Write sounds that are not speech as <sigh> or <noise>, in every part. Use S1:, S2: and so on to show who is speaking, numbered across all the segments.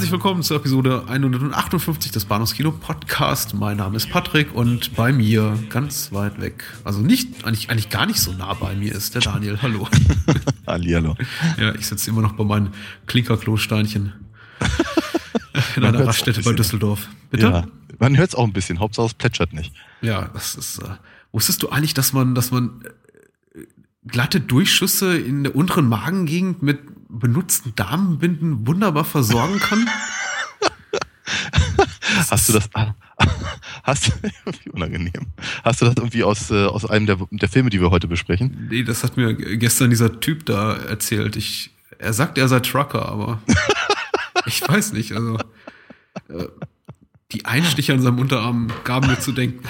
S1: Herzlich willkommen zur Episode 158 des Bahnhofskino Podcast. Mein Name ist Patrick und bei mir ganz weit weg, also nicht eigentlich, eigentlich gar nicht so nah bei mir ist der Daniel. Hallo. <laughs>
S2: Hallihallo.
S1: Ja, ich sitze immer noch bei meinen Klinkerklosteinchen <laughs> in einer Raststätte bei. Düsseldorf. Bitte?
S2: Ja, man hört es auch ein bisschen. Hauptsache es plätschert nicht.
S1: Ja, das ist. Äh, wusstest du eigentlich, dass man, dass man glatte Durchschüsse in der unteren Magengegend mit benutzten Damenbinden wunderbar versorgen kann? <laughs>
S2: Hast du das? <laughs> Hast du, <laughs> wie unangenehm. Hast du das irgendwie aus, äh, aus einem der, der Filme, die wir heute besprechen?
S1: Nee, das hat mir gestern dieser Typ da erzählt. Ich, er sagt, er sei Trucker, aber ich weiß nicht. Also äh, die Einstiche an seinem Unterarm gaben mir zu denken.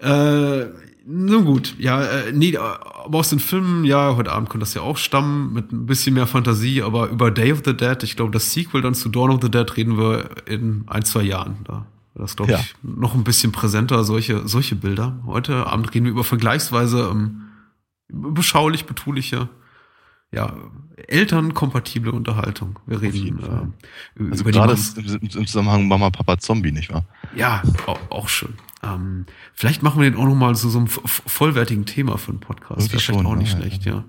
S1: äh, nun gut, ja, äh, nee, aber aus den Filmen, ja, heute Abend könnte das ja auch stammen, mit ein bisschen mehr Fantasie, aber über Day of the Dead, ich glaube, das Sequel dann zu Dawn of the Dead reden wir in ein, zwei Jahren. Da das, glaube
S2: Ja.
S1: ich, noch ein bisschen präsenter, solche, solche Bilder. Heute Abend reden wir über vergleichsweise ähm, beschaulich, betuliche, ja, elternkompatible Unterhaltung. Wir reden äh,
S2: Also
S1: über die
S2: gerade im, im Zusammenhang Mama, Papa, Zombie, nicht wahr?
S1: ja, auch, auch schön. Ähm, vielleicht machen wir den auch noch mal zu so einem vollwertigen Thema für einen Podcast.
S2: Irgendwie
S1: Wäre vielleicht auch nicht
S2: ja,
S1: schlecht, ja.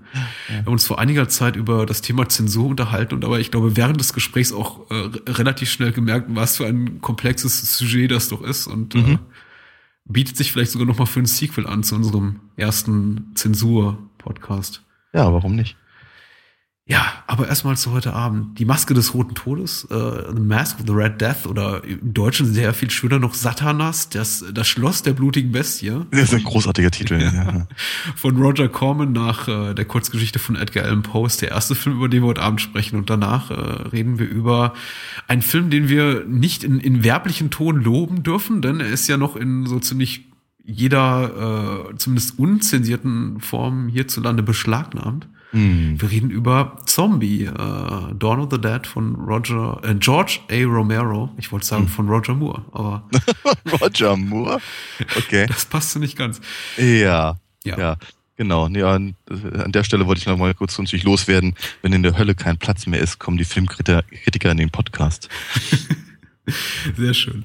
S1: Wir haben uns vor einiger Zeit über das Thema Zensur unterhalten und aber ich glaube, während des Gesprächs auch äh, relativ schnell gemerkt, was für ein komplexes Sujet das doch ist und äh,
S2: Mhm.
S1: bietet sich vielleicht sogar noch mal für ein Sequel an zu unserem ersten Zensur-Podcast.
S2: Ja, warum nicht?
S1: Ja, aber erstmal zu heute Abend. Die Maske des Roten Todes, äh, The Mask of the Red Death oder im Deutschen sehr viel schöner noch Satanas, das, das Schloss der blutigen Bestie
S2: Das ist ein großartiger Titel. ja. <laughs>
S1: von Roger Corman nach äh, der Kurzgeschichte von Edgar Allan Poe ist der erste Film, über den wir heute Abend sprechen. Und danach äh, reden wir über einen Film, den wir nicht in, in werblichen Ton loben dürfen, denn er ist ja noch in so ziemlich jeder, äh, zumindest unzensierten Form hierzulande beschlagnahmt.
S2: Hm.
S1: Wir reden über Zombie, äh, Dawn of the Dead von Roger, äh, George A. Romero. Ich wollte sagen von Roger Moore, aber <laughs>
S2: Roger Moore? Okay.
S1: das passte nicht ganz.
S2: Ja.
S1: Ja.
S2: Ja. Genau, nee, an, an der Stelle wollte ich noch mal kurz natürlich loswerden. Wenn in der Hölle kein Platz mehr ist, kommen die Filmkritiker Kritiker in den Podcast. <laughs> <laughs>
S1: Sehr schön.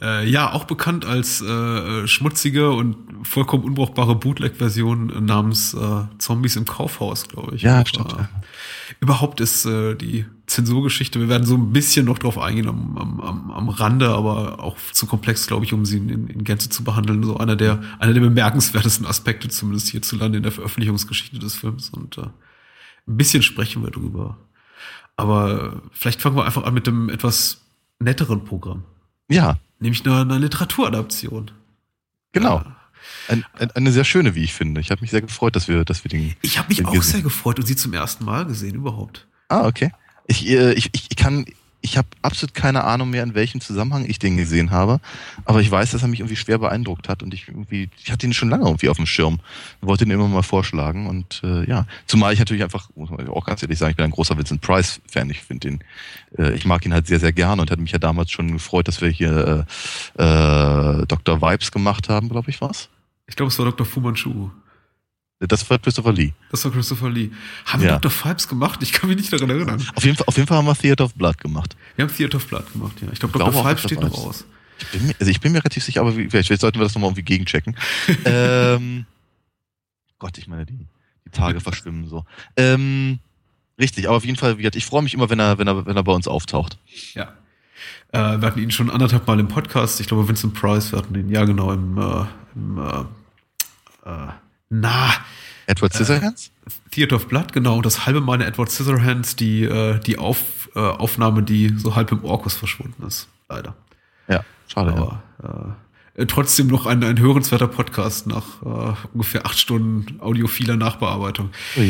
S1: Äh, ja, auch bekannt als äh, schmutzige und vollkommen unbrauchbare Bootleg-Version namens äh, Zombies im Kaufhaus, glaube ich.
S2: Ja,
S1: Aber,
S2: stimmt,
S1: Äh,
S2: ja.
S1: Überhaupt ist äh, die Zensurgeschichte, wir werden so ein bisschen noch drauf eingehen am, am, am, am Rande, aber auch zu komplex, glaube ich, um sie in, in Gänze zu behandeln. So einer der, einer der bemerkenswertesten Aspekte, zumindest hierzulande in der Veröffentlichungsgeschichte des Films. Und äh, ein bisschen sprechen wir drüber. Aber vielleicht fangen wir einfach an mit dem etwas netteren Programm.
S2: Ja,
S1: Nämlich eine, eine Literaturadaption.
S2: genau.
S1: Ja.
S2: Ein, ein, eine sehr schöne, wie ich finde. Ich habe mich sehr gefreut, dass wir, dass wir den.
S1: Ich habe mich
S2: den
S1: auch
S2: gesehen-
S1: sehr gefreut und sie zum ersten Mal gesehen überhaupt.
S2: Ah, okay. Ich, äh, ich, ich ich kann, ich habe absolut keine Ahnung mehr, in welchem Zusammenhang ich den gesehen habe. Aber ich weiß, dass er mich irgendwie schwer beeindruckt hat und ich irgendwie, ich hatte ihn schon lange irgendwie auf dem Schirm. Wollte ihn immer mal vorschlagen und äh, ja, zumal ich natürlich einfach, muss man auch ganz ehrlich sagen, ich bin ein großer Vincent Price Fan. Ich finde ihn, äh, ich mag ihn halt sehr, sehr gerne und hatte mich ja damals schon gefreut, dass wir hier äh, äh, Dr. Vibes gemacht haben, glaube ich, was.
S1: Ich glaube, es war Dr. Fu Manchu.
S2: Das war Christopher Lee.
S1: Das war Christopher Lee. Haben wir
S2: Ja.
S1: Dr. Fibes gemacht? Ich kann mich nicht daran erinnern.
S2: Auf jeden Fall, auf jeden Fall haben wir Theater of Blood gemacht.
S1: Wir haben Theater of Blood gemacht, ja. Ich glaube, Dr. Fibes steht noch aus.
S2: Ich bin mir, also ich bin mir relativ sicher, aber vielleicht, sollten wir das nochmal irgendwie gegenchecken. <laughs> ähm, Gott, ich meine, die, die Tage verschwimmen so. Ähm, richtig, aber auf jeden Fall, ich freue mich immer, wenn er, wenn er, wenn er bei uns auftaucht.
S1: Ja. Äh, wir hatten ihn schon anderthalb Mal im Podcast. Ich glaube, Vincent Price, wir hatten ihn, ja genau, im, äh, im äh, äh, na,
S2: Edward Scissorhands?
S1: Theater of Blood, genau, das halbe in Edward Scissorhands, die, äh, die Auf, äh, Aufnahme, die so halb im Orkus verschwunden ist. Leider.
S2: ja, schade. ja.
S1: Aber äh, trotzdem noch ein, ein hörenswerter Podcast nach äh, ungefähr acht Stunden audiophiler Nachbearbeitung. Oh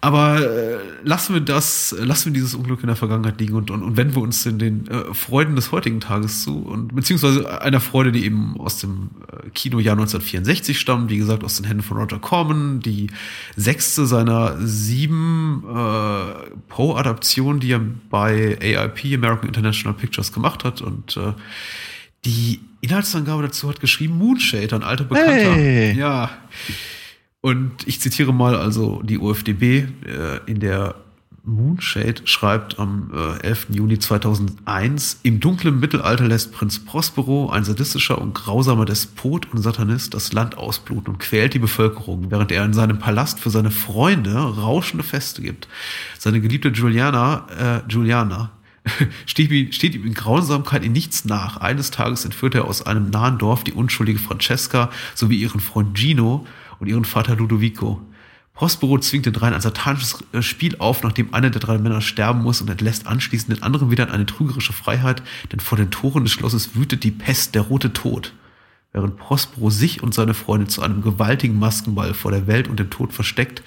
S1: Aber äh, lassen wir das, lassen wir dieses Unglück in der Vergangenheit liegen und, und, und wenden wir uns in den äh, Freuden des heutigen Tages zu und beziehungsweise einer Freude, die eben aus dem äh, Kinojahr 1964 stammt, wie gesagt, aus den Händen von Roger Corman, die sechste seiner sieben äh, Poe-Adaptionen, die er bei AIP, American International Pictures, gemacht hat und äh, die Inhaltsangabe dazu hat geschrieben Moonshade, ein alter Bekannter. Hey. Ja. Und ich zitiere mal also die UFDB, äh, in der Moonshade schreibt am äh, 11. Juni 2001, im dunklen Mittelalter lässt Prinz Prospero, ein sadistischer und grausamer Despot und Satanist, das Land ausbluten und quält die Bevölkerung, während er in seinem Palast für seine Freunde rauschende Feste gibt. Seine geliebte Juliana, äh, Juliana <laughs> steht, ihm, steht ihm in Grausamkeit in nichts nach. Eines Tages entführt er aus einem nahen Dorf die unschuldige Francesca sowie ihren Freund Gino und ihren Vater Ludovico. Prospero zwingt den dreien ein satanisches Spiel auf, nachdem einer der drei Männer sterben muss und entlässt anschließend den anderen wieder in eine trügerische Freiheit, denn vor den Toren des Schlosses wütet die Pest, der rote Tod. Während Prospero sich und seine Freunde zu einem gewaltigen Maskenball vor der Welt und dem Tod versteckt,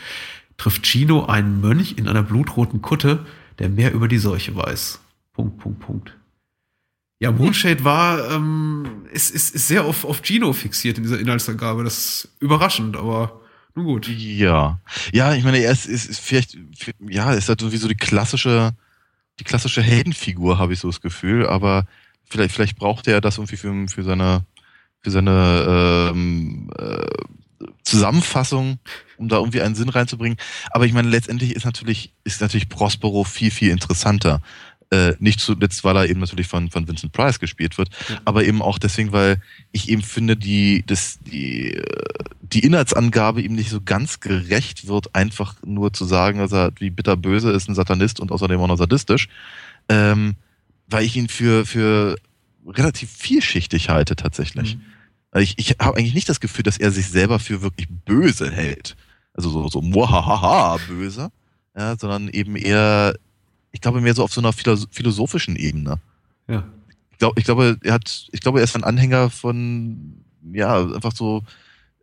S1: trifft Gino einen Mönch in einer blutroten Kutte, der mehr über die Seuche weiß. Punkt, Punkt, Punkt. Ja, Moonshade war, ähm, ist, ist, ist sehr auf, auf Gino fixiert in dieser Inhaltsangabe. Das ist überraschend, aber nun gut.
S2: Ja. Ja, ich meine, er ist, ist, ist vielleicht, ja, ist halt wie so die klassische, die klassische Heldenfigur, habe ich so das Gefühl, aber vielleicht, vielleicht braucht er das irgendwie für, für seine, für seine ähm, äh, Zusammenfassung, um da irgendwie einen Sinn reinzubringen. Aber ich meine, letztendlich ist natürlich, ist natürlich Prospero viel, viel interessanter. Äh, nicht zuletzt, weil er eben natürlich von, von Vincent Price gespielt wird, ja. aber eben auch deswegen, weil ich eben finde, die, das, die, äh, die Inhaltsangabe ihm nicht so ganz gerecht wird, einfach nur zu sagen, dass er wie bitterböse ist, ein Satanist und außerdem auch noch sadistisch, ähm, weil ich ihn für, für relativ vielschichtig halte tatsächlich. Mhm. Ich, ich habe eigentlich nicht das Gefühl, dass er sich selber für wirklich böse hält. Also so, so muahaha böse, ja, sondern eben eher ich glaube mehr so auf so einer philosophischen Ebene.
S1: Ja.
S2: Ich, glaub, ich glaube, er hat, ich glaube, er ist ein Anhänger von, ja, einfach so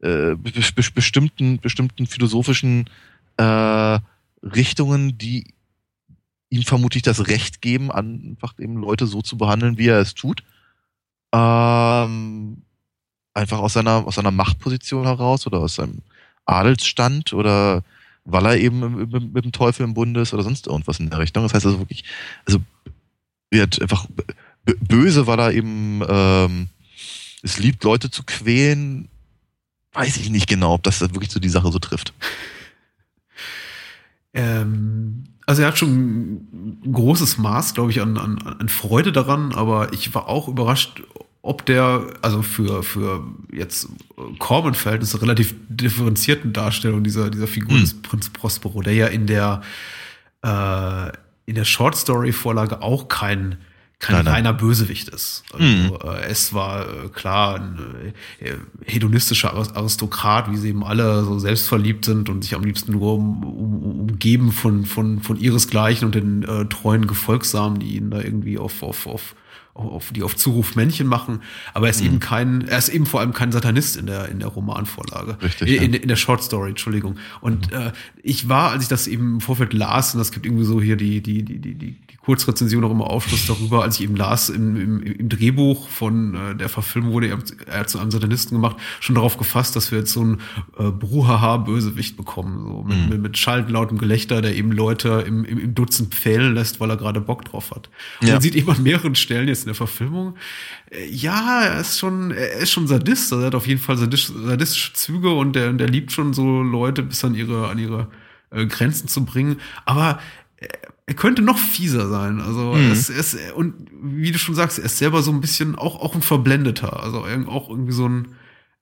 S2: äh, be be bestimmten, bestimmten philosophischen äh, Richtungen, die ihm vermutlich das Recht geben, einfach eben Leute so zu behandeln, wie er es tut. Ähm, einfach aus seiner, aus seiner Machtposition heraus oder aus seinem Adelsstand oder weil er eben mit, mit, dem Teufel im Bund ist oder sonst irgendwas in der Richtung. Das heißt also wirklich, also wird einfach böse, weil er eben ähm, es liebt, Leute zu quälen. Weiß ich nicht genau, ob das wirklich so die Sache so trifft.
S1: Ähm, also er hat schon ein großes Maß, glaube ich, an, an, an Freude daran, aber ich war auch überrascht, ob der, also für, für jetzt Corbin-Verhältnisse relativ differenzierten Darstellung dieser, dieser Figur mhm. des Prinz Prospero, der ja in der, äh, in der Short Story-Vorlage auch kein, kein nein, reiner nein. Bösewicht ist. Also, mhm. äh, es war äh, klar ein äh, hedonistischer Aristokrat, wie sie eben alle so selbstverliebt sind und sich am liebsten nur um, um, umgeben von, von, von ihresgleichen und den äh, treuen Gefolgsamen, die ihn da irgendwie auf, auf, auf auf, die auf Zuruf Männchen machen, aber er ist mhm. eben kein, er ist eben vor allem kein Satanist in der, in der Romanvorlage.
S2: Richtig.
S1: In, ja. in der Short Story, Entschuldigung. Und mhm. äh, ich war, als ich das eben im Vorfeld las, und das gibt irgendwie so hier die, die, die, die, die Kurzrezension noch immer Aufschluss darüber, als ich eben las, im, im, im Drehbuch von äh, der Verfilmung wurde er, er zu einem Satanisten gemacht, schon darauf gefasst, dass wir jetzt so einen äh, Bruhaha-Bösewicht bekommen, so mit, mhm. mit, mit schallend lautem Gelächter, der eben Leute im, im, im Dutzend pfählen lässt, weil er gerade Bock drauf hat. Und ja. man sieht eben an mehreren Stellen jetzt in der Verfilmung, äh, ja, er ist schon, er ist schon Sadist, also er hat auf jeden Fall sadistisch, sadistische Züge und der, der liebt schon so Leute bis an ihre, an ihre äh, Grenzen zu bringen, aber er könnte noch fieser sein. Also mhm. es, es, und wie du schon sagst, er ist selber so ein bisschen auch, auch ein Verblendeter. Also auch irgendwie so ein,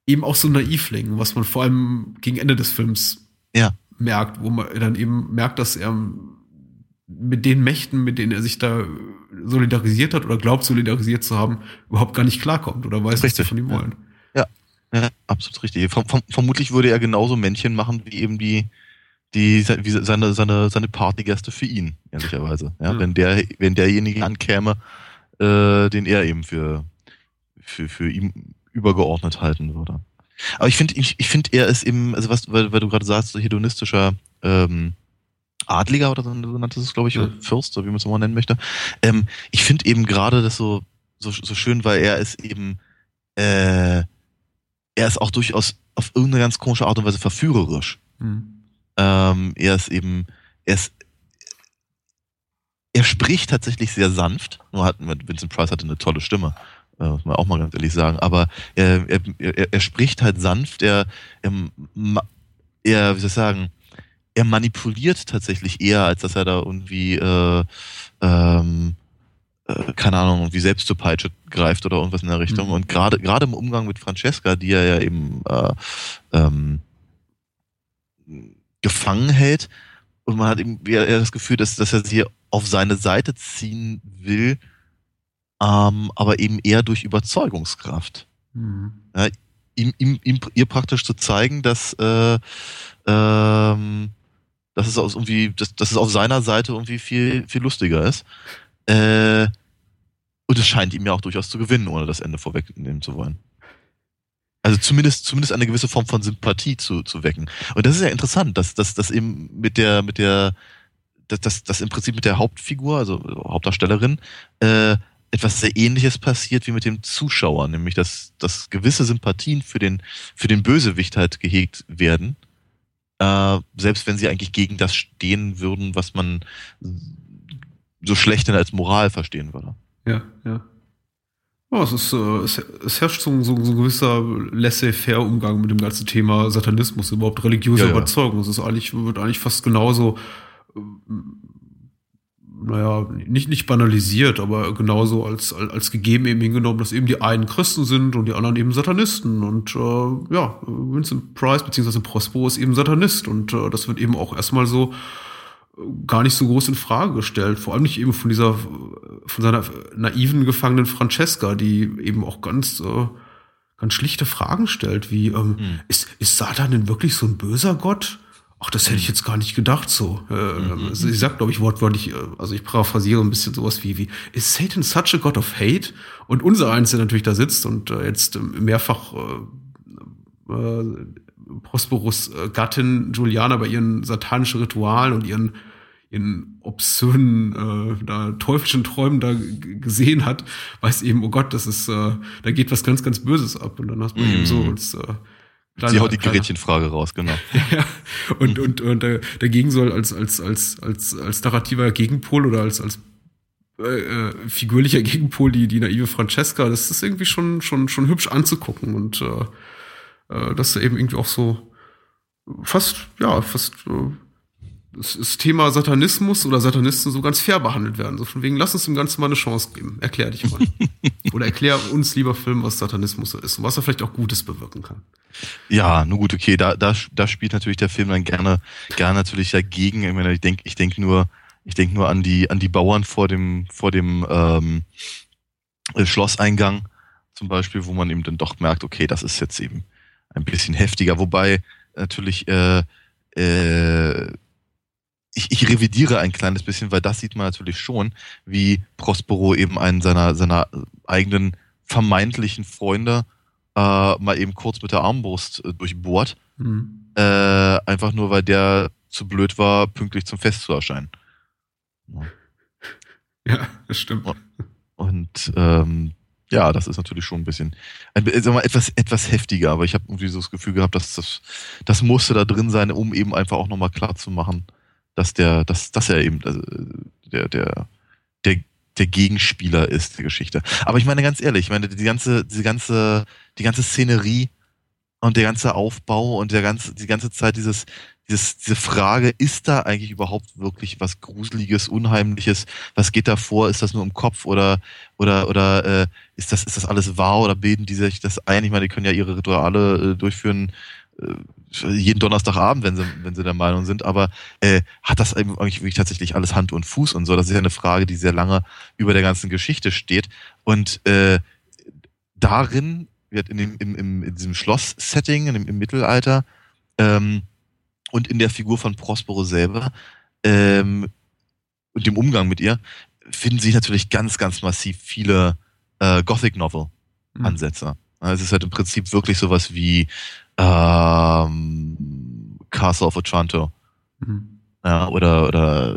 S1: eben auch so ein Naivling, was man vor allem gegen Ende des Films
S2: ja.
S1: merkt, wo man dann eben merkt, dass er mit den Mächten, mit denen er sich da solidarisiert hat oder glaubt, solidarisiert zu haben, überhaupt gar nicht klarkommt oder weiß, richtig. was sie von ihm wollen.
S2: Ja, ja absolut richtig. vermutlich würde er genauso Männchen machen wie eben die, die wie seine, seine, seine Partygäste für ihn, ehrlicherweise. Ja, ja. Wenn der, wenn derjenige ankäme, äh, den er eben für, für, für ihn übergeordnet halten würde. Aber ich finde, ich, ich finde, er ist eben, also was, weil, weil du gerade sagst, so hedonistischer ähm, Adliger oder so, so nannte es, glaube ich, ja. Fürst, oder wie man es immer nennen möchte. Ähm, ich finde eben gerade das so, so, so schön, weil er ist eben, äh, er ist auch durchaus auf irgendeine ganz komische Art und Weise verführerisch. Mhm. Ähm, er ist eben, er ist, er spricht tatsächlich sehr sanft. Nur hat Vincent Price hatte eine tolle Stimme, äh, muss man auch mal ganz ehrlich sagen. Aber er, er, er, er spricht halt sanft. Er, er, er, wie soll ich sagen, er manipuliert tatsächlich eher, als dass er da irgendwie, äh, ähm, äh, keine Ahnung, irgendwie selbst zur Peitsche greift oder irgendwas in der Richtung. Mhm. Und gerade gerade im Umgang mit Francesca, die er ja eben äh, ähm, gefangen hält, und man hat eben eher das Gefühl, dass, dass er sie auf seine Seite ziehen will, ähm, aber eben eher durch Überzeugungskraft. Mhm. Ja, ihm, ihm, ihm, ihr praktisch zu zeigen, dass äh, ähm, dass es aus irgendwie, dass, dass es auf seiner Seite irgendwie viel, viel lustiger ist. Äh, und es scheint ihm ja auch durchaus zu gewinnen, ohne das Ende vorwegnehmen zu wollen. Also zumindest, zumindest eine gewisse Form von Sympathie zu, zu wecken. Und das ist ja interessant, dass, dass, dass eben mit der, mit der, dass, dass, dass im Prinzip mit der Hauptfigur, also Hauptdarstellerin, äh, etwas sehr ähnliches passiert wie mit dem Zuschauer, nämlich dass, dass gewisse Sympathien für den, für den Bösewicht halt gehegt werden äh, selbst wenn sie eigentlich gegen das stehen würden, was man so schlecht als Moral verstehen würde.
S1: Ja, ja. Oh, es, ist, äh, es, es herrscht so, so, so ein gewisser laissez-faire-Umgang mit dem ganzen Thema Satanismus, überhaupt religiöse ja, Überzeugung. Es ist eigentlich, wird eigentlich fast genauso äh, naja, nicht, nicht banalisiert, aber genauso als, als, gegeben eben hingenommen, dass eben die einen Christen sind und die anderen eben Satanisten. Und äh, ja, Vincent Price bzw. Prospero ist eben Satanist und äh, das wird eben auch erstmal so gar nicht so groß in Frage gestellt. Vor allem nicht eben von dieser, von seiner naiven gefangenen Francesca, die eben auch ganz, äh, ganz schlichte Fragen stellt, wie, ähm, hm. ist, ist Satan denn wirklich so ein böser Gott? Ach, das hätte ich jetzt gar nicht gedacht so. Äh, mhm. Also ich sag, glaube ich, wortwörtlich, äh, also ich paraphrasiere ein bisschen sowas wie, wie, is Satan such a God of Hate? Und unser eins, der natürlich da sitzt und äh, jetzt mehrfach äh, äh, Prosperus äh, Gattin Juliana bei ihren satanischen Ritualen und ihren ihren obszönen, äh, da teuflischen Träumen da gesehen hat, weiß eben, oh Gott, das ist, äh, da geht was ganz, ganz Böses ab. Und dann hast du mm. eben so mhm. als, äh,
S2: Sie haut die Gretchenfrage raus, genau. <laughs>
S1: ja, und, und, und dagegen soll als, als, als, als, als narrativer Gegenpol oder als, als äh, äh, figürlicher Gegenpol die, die naive Francesca, das ist irgendwie schon, schon, schon hübsch anzugucken und äh, äh, dass eben irgendwie auch so fast, ja, fast äh, das, das Thema Satanismus oder Satanisten so ganz fair behandelt werden. So von wegen, lass uns dem Ganzen mal eine Chance geben. Erklär dich mal. <laughs> oder erklär uns, lieber Film, was Satanismus so ist und was er vielleicht auch Gutes bewirken kann.
S2: Ja, nur gut, okay, da, da, da spielt natürlich der Film dann gerne, gerne natürlich dagegen. Ich meine, ich denke ich denk nur, ich denke nur an die, an die Bauern vor dem, vor dem ähm, äh, Schlosseingang zum Beispiel, wo man eben dann doch merkt, okay, das ist jetzt eben ein bisschen heftiger. Wobei natürlich äh, äh, ich, ich revidiere ein kleines bisschen, weil das sieht man natürlich schon, wie Prospero eben einen seiner, seiner eigenen vermeintlichen Freunde äh, mal eben kurz mit der Armbrust äh, durchbohrt. Mhm. Äh, einfach nur, weil der zu blöd war, pünktlich zum Fest zu erscheinen.
S1: Ja, ja das stimmt.
S2: Und ähm, ja, das ist natürlich schon ein bisschen mal, etwas, etwas heftiger, aber ich habe irgendwie so das Gefühl gehabt, dass das, das musste da drin sein, um eben einfach auch nochmal klar zu machen, dass der, dass, dass er eben äh, der, der, der, der Gegenspieler ist der Geschichte. Aber ich meine ganz ehrlich, ich meine, die ganze, die ganze, die ganze Szenerie und der ganze Aufbau und der ganze, die ganze Zeit dieses, dieses, diese Frage, ist da eigentlich überhaupt wirklich was Gruseliges, Unheimliches? Was geht da vor? Ist das nur im Kopf oder, oder, oder äh, ist, das, ist das alles wahr oder bilden die sich das ein? Ich meine, die können ja ihre Rituale äh, durchführen, äh, jeden Donnerstagabend, wenn sie, wenn sie der Meinung sind, aber äh, hat das eigentlich wirklich tatsächlich alles Hand und Fuß und so? Das ist ja eine Frage, die sehr lange über der ganzen Geschichte steht. Und äh, darin wird in, dem, im, im, in diesem Schloss-Setting, im, im Mittelalter, ähm, und in der Figur von Prospero selber ähm, und dem Umgang mit ihr, finden sich natürlich ganz, ganz massiv viele äh, Gothic-Novel-Ansätze. Mhm. Es ist halt im Prinzip wirklich sowas wie ähm, Castle of Otranto. Mhm. Ja, oder, oder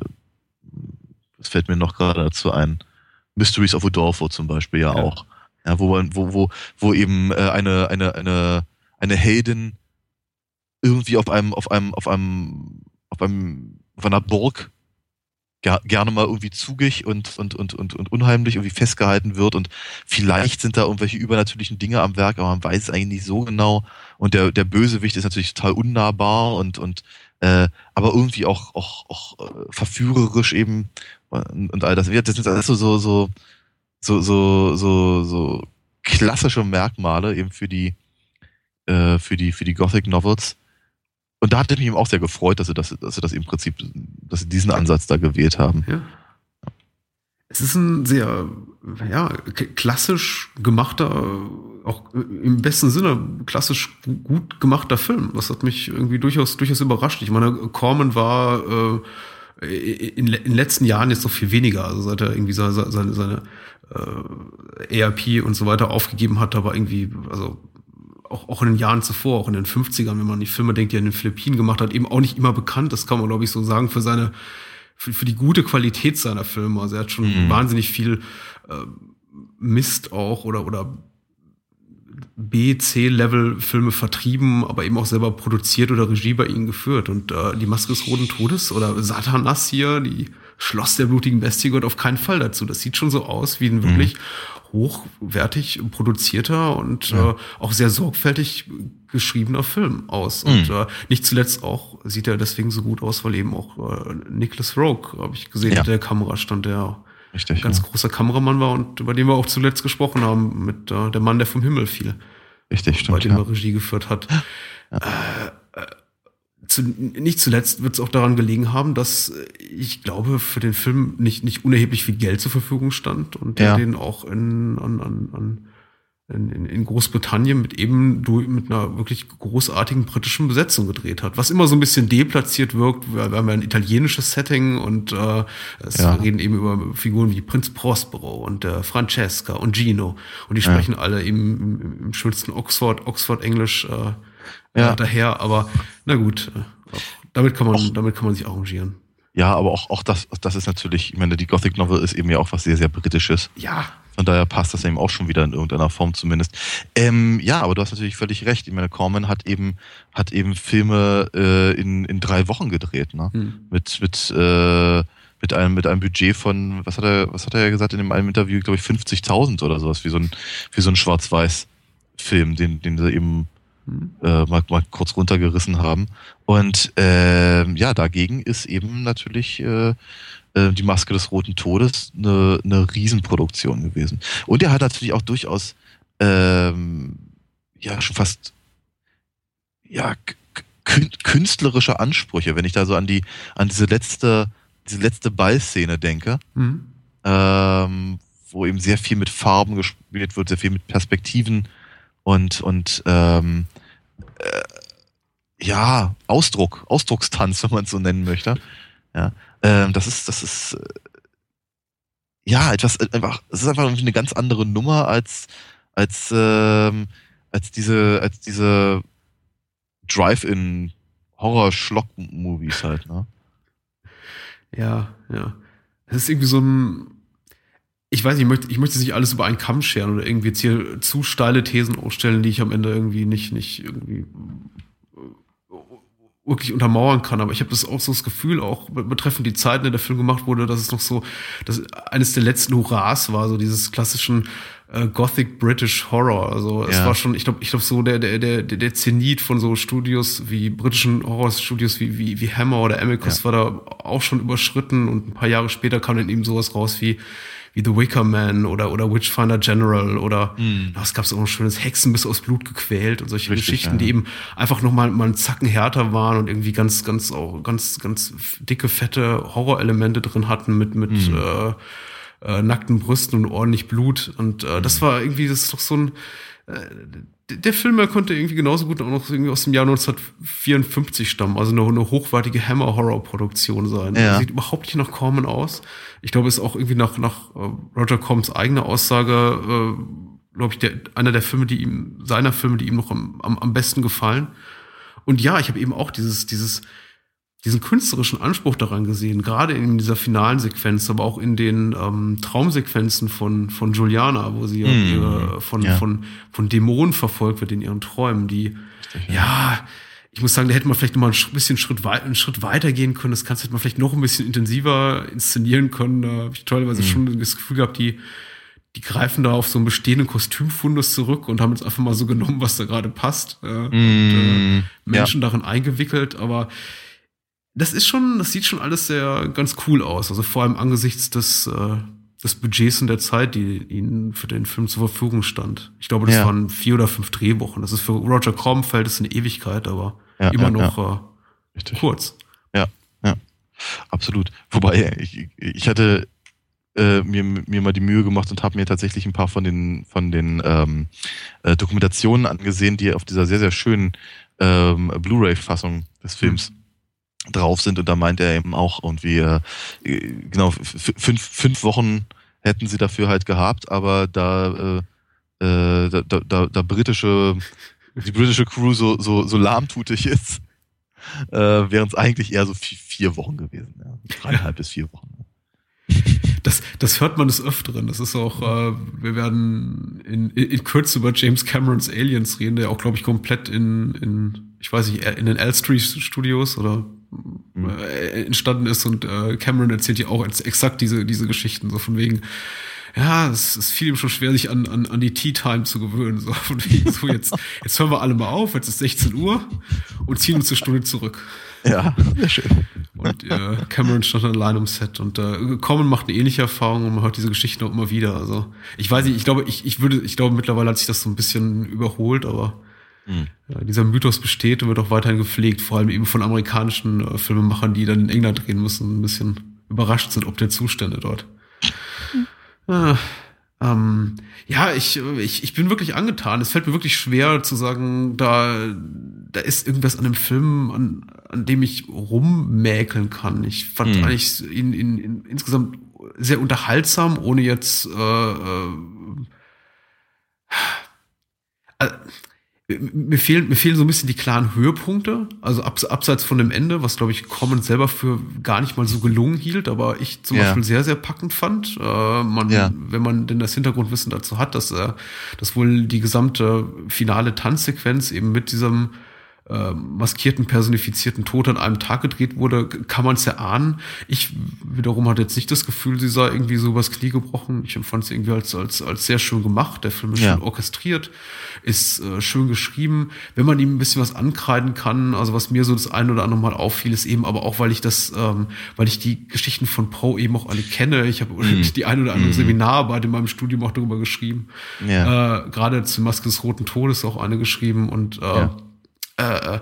S2: was fällt mir noch gerade dazu ein? Mysteries of Udolpho zum Beispiel ja, ja. auch. Ja, wo, wo, wo, wo eben äh, eine, eine, eine, eine Heldin irgendwie auf einem, auf einem, auf einem, auf einem, auf einer Burg ger gerne mal irgendwie zugig und, und, und, und, und unheimlich irgendwie festgehalten wird und vielleicht sind da irgendwelche übernatürlichen Dinge am Werk, aber man weiß es eigentlich nicht so genau und der, der Bösewicht ist natürlich total unnahbar und, und äh, aber irgendwie auch, auch, auch äh, verführerisch eben und, und all das. Das sind alles so, so, so, so, so, so, so klassische Merkmale eben für die, äh, für die, für die Gothic Novels und da hat ich mich eben auch sehr gefreut, dass sie das, dass sie das im Prinzip, dass sie diesen Ansatz da gewählt haben.
S1: Ja. Es ist ein sehr, ja, klassisch gemachter, auch im besten Sinne klassisch gut gemachter Film. Das hat mich irgendwie durchaus, durchaus überrascht. Ich meine, Corman war äh, in, in den letzten Jahren jetzt noch viel weniger. Also seit er irgendwie seine, seine, seine äh, ERP und so weiter aufgegeben hat, war irgendwie, also auch, auch in den Jahren zuvor, auch in den 50ern, wenn man an die Filme denkt, die er in den Philippinen gemacht hat, eben auch nicht immer bekannt. Das kann man, glaube ich, so sagen, für seine, für, für die gute Qualität seiner Filme. Also er hat schon mhm. wahnsinnig viel äh, Mist auch oder, oder B, C-Level-Filme vertrieben, aber eben auch selber produziert oder Regie bei ihnen geführt. Und äh, die Maske des Roten Todes oder Satanas hier, die Schloss der blutigen Bestie gehört auf keinen Fall dazu. Das sieht schon so aus wie ein wirklich mhm hochwertig produzierter und ja. äh, auch sehr sorgfältig geschriebener Film aus. Mhm. Und äh, nicht zuletzt auch sieht er deswegen so gut aus, weil eben auch äh, Nicholas Rogue, habe ich gesehen, ja. hinter der Kamera stand, der Richtig, ganz ja. großer Kameramann war und über den wir auch zuletzt gesprochen haben, mit äh, der Mann, der vom Himmel fiel.
S2: Richtig, stimmt.
S1: Bei dem er Regie geführt hat. Äh zu, nicht zuletzt wird es auch daran gelegen haben, dass äh, ich glaube, für den Film nicht, nicht unerheblich viel Geld zur Verfügung stand und der ja. den auch in, an, an, an, in, in Großbritannien mit eben mit einer wirklich großartigen britischen Besetzung gedreht hat. Was immer so ein bisschen deplatziert wirkt, wir haben ja ein italienisches Setting und äh, es ja. reden eben über Figuren wie Prinz Prospero und äh, Francesca und Gino und die sprechen ja. alle eben im, im schönsten Oxford, Oxford-Englisch äh, ja. daher, aber na gut, äh, damit kann man, auch, damit kann man sich arrangieren.
S2: Ja, aber auch, auch das, das ist natürlich, ich meine, die Gothic Novel ist eben ja auch was sehr, sehr Britisches.
S1: Ja.
S2: Von daher passt das eben auch schon wieder in irgendeiner Form zumindest. Ähm, ja, aber du hast natürlich völlig recht. Ich meine, Corman hat eben, hat eben Filme äh, in, in drei Wochen gedreht, ne? Hm. Mit, mit, äh, mit einem, mit einem Budget von, was hat er, was hat er gesagt in dem einem Interview, glaube ich, 50.000 oder sowas, wie so ein, wie so ein Schwarz-Weiß-Film, den, den sie eben äh, mal, mal kurz runtergerissen haben. Und äh, ja, dagegen ist eben natürlich äh, äh, die Maske des Roten Todes eine, eine Riesenproduktion gewesen. Und er hat natürlich auch durchaus ähm, ja schon fast ja künstlerische Ansprüche, wenn ich da so an die an diese letzte diese letzte Ballszene denke, mhm. ähm, wo eben sehr viel mit Farben gespielt wird, sehr viel mit Perspektiven und, und ähm, äh, ja, Ausdruck, Ausdruckstanz, <laughs> wenn man es so nennen möchte. Ja, ähm, das ist, das ist äh, ja etwas äh, einfach, es ist einfach eine ganz andere Nummer als als ähm, als diese als diese Drive-in Horror-Schlock-Movies halt, ne?
S1: Ja, ja. Es ist irgendwie so ein ich weiß nicht, ich möchte, ich möchte nicht alles über einen Kamm scheren oder irgendwie jetzt hier zu steile Thesen aufstellen, die ich am Ende irgendwie nicht, nicht irgendwie wirklich untermauern kann. Aber ich habe das auch so das Gefühl, auch betreffend die Zeiten, in der Film gemacht wurde, dass es noch so, dass eines der letzten Hurras war, so dieses klassischen äh, Gothic British Horror. Also es ja. war schon, ich glaube, ich glaube so der der der der Zenit von so Studios wie britischen Horrorstudios wie wie wie Hammer oder Amicus ja. war da auch schon überschritten und ein paar Jahre später kam dann eben sowas raus wie wie The Wicker Man oder, oder Witchfinder General oder mm. es gab so ein schönes Hexen bis aus Blut gequält und solche Richtig, Geschichten, ja. die eben einfach nochmal mal einen Zacken härter waren und irgendwie ganz, ganz, auch ganz, ganz dicke, fette Horrorelemente drin hatten mit, mit mm. äh, äh, nackten Brüsten und ordentlich Blut. Und äh, das mhm. war irgendwie, das ist doch so ein äh, der Film konnte irgendwie genauso gut auch noch irgendwie aus dem Jahr 1954 stammen, also eine, eine hochwertige Hammer-Horror-Produktion sein. Ja. Sieht überhaupt nicht nach Corman aus. Ich glaube, es ist auch irgendwie nach, nach äh, Roger Combs eigener Aussage äh, glaube ich, der, einer der Filme, die ihm, seiner Filme, die ihm noch am, am, am besten gefallen. Und ja, ich habe eben auch dieses, dieses, diesen künstlerischen Anspruch daran gesehen, gerade in dieser finalen Sequenz, aber auch in den ähm, Traumsequenzen von, von Juliana, wo sie mm. ihre, von, ja. von, von Dämonen verfolgt wird in ihren Träumen, die, Richtig, ja. ja. ich muss sagen, da hätte man vielleicht noch mal ein bisschen Schritt weit, einen Schritt weiter gehen können. Das kannst du man vielleicht noch ein bisschen intensiver inszenieren können. Da habe ich teilweise mm. schon das Gefühl gehabt, die, die greifen da auf so einen bestehenden Kostümfundus zurück und haben jetzt einfach mal so genommen, was da gerade passt. Äh, mm, und, äh, Menschen ja. darin eingewickelt, aber das ist schon, das sieht schon alles sehr ganz cool aus. Also vor allem angesichts des, äh, des Budgets und der Zeit, die ihnen für den Film zur Verfügung stand. Ich glaube, das ja. waren vier oder fünf Drehwochen. Das ist für Roger Cromfeld ist eine Ewigkeit, aber ja, immer noch äh, kurz.
S2: Ja, ja, absolut. Wobei ich, ich hatte äh, mir, mir mal die Mühe gemacht und habe mir tatsächlich ein paar von den von den ähm, äh, Dokumentationen angesehen, die auf dieser sehr sehr schönen ähm, Blu-ray-Fassung des Films mhm. Drauf sind. Und da meint er eben auch irgendwie äh, genau fünf fünf Wochen hätten sie dafür halt gehabt, aber da äh, äh, da, da, da, britische die britische Crew so so so lahmtutig ist, äh, wären es eigentlich eher so vier, vier Wochen gewesen, ja. dreieinhalb bis vier Wochen
S1: das, das hört man des Öfteren. Das ist auch, äh, wir werden in, in Kürze über James Camerons Aliens reden, der auch, glaube ich, komplett in, in, ich weiß nicht, in den Elstree Studios oder. Äh, entstanden ist und äh, Cameron erzählt ja auch exakt diese, diese Geschichten, so von wegen, ja, es, es fiel ihm schon schwer, sich an, an, an die Tea Time zu gewöhnen. So, von wegen, so jetzt, <laughs> jetzt hören wir alle mal auf, jetzt ist 16 Uhr und ziehen uns eine Stunde zurück.
S2: Ja, sehr schön.
S1: Und äh, Cameron stand dann allein im Set und äh, Common macht eine ähnliche Erfahrung und man hört diese Geschichten auch immer wieder. Also ich weiß nicht, ich glaube, ich, ich würde, ich glaube mittlerweile hat sich das so ein bisschen überholt, aber mhm. ja, dieser Mythos besteht und wird auch weiterhin gepflegt, vor allem eben von amerikanischen äh, Filmemachern, die dann in England drehen müssen, ein bisschen überrascht sind, ob der Zustände dort. Mhm. Ah. Ähm, ja, ich, ich, ich bin wirklich angetan. Es fällt mir wirklich schwer zu sagen, da, da ist irgendwas an dem Film, an, an dem ich rummäkeln kann. Ich fand hm. eigentlich ihn, ihn, ihn insgesamt sehr unterhaltsam, ohne jetzt äh, äh, äh mir fehlen, mir fehlen so ein bisschen die klaren Höhepunkte, also abs, abseits von dem Ende, was glaube ich Common selber für gar nicht mal so gelungen hielt, aber ich zum ja. Beispiel sehr, sehr packend fand. Äh, man, ja. wenn man denn das Hintergrundwissen dazu hat, dass, äh, dass wohl die gesamte finale Tanzsequenz eben mit diesem äh, maskierten, personifizierten Tod an einem Tag gedreht wurde, kann man es ja ahnen. Ich wiederum hatte jetzt nicht das Gefühl, sie sei irgendwie so übers Knie gebrochen. Ich empfand es irgendwie als, als, als sehr schön gemacht. Der Film ist ja. schön orchestriert, ist äh, schön geschrieben. Wenn man ihm ein bisschen was ankreiden kann, also was mir so das ein oder andere Mal auffiel, ist eben aber auch, weil ich das, ähm, weil ich die Geschichten von Poe eben auch alle kenne. Ich habe mm. <laughs> die ein oder andere mm. Seminararbeit in meinem Studium auch darüber geschrieben. Ja. Äh, Gerade zur Maske des Roten Todes auch eine geschrieben und äh, ja äh,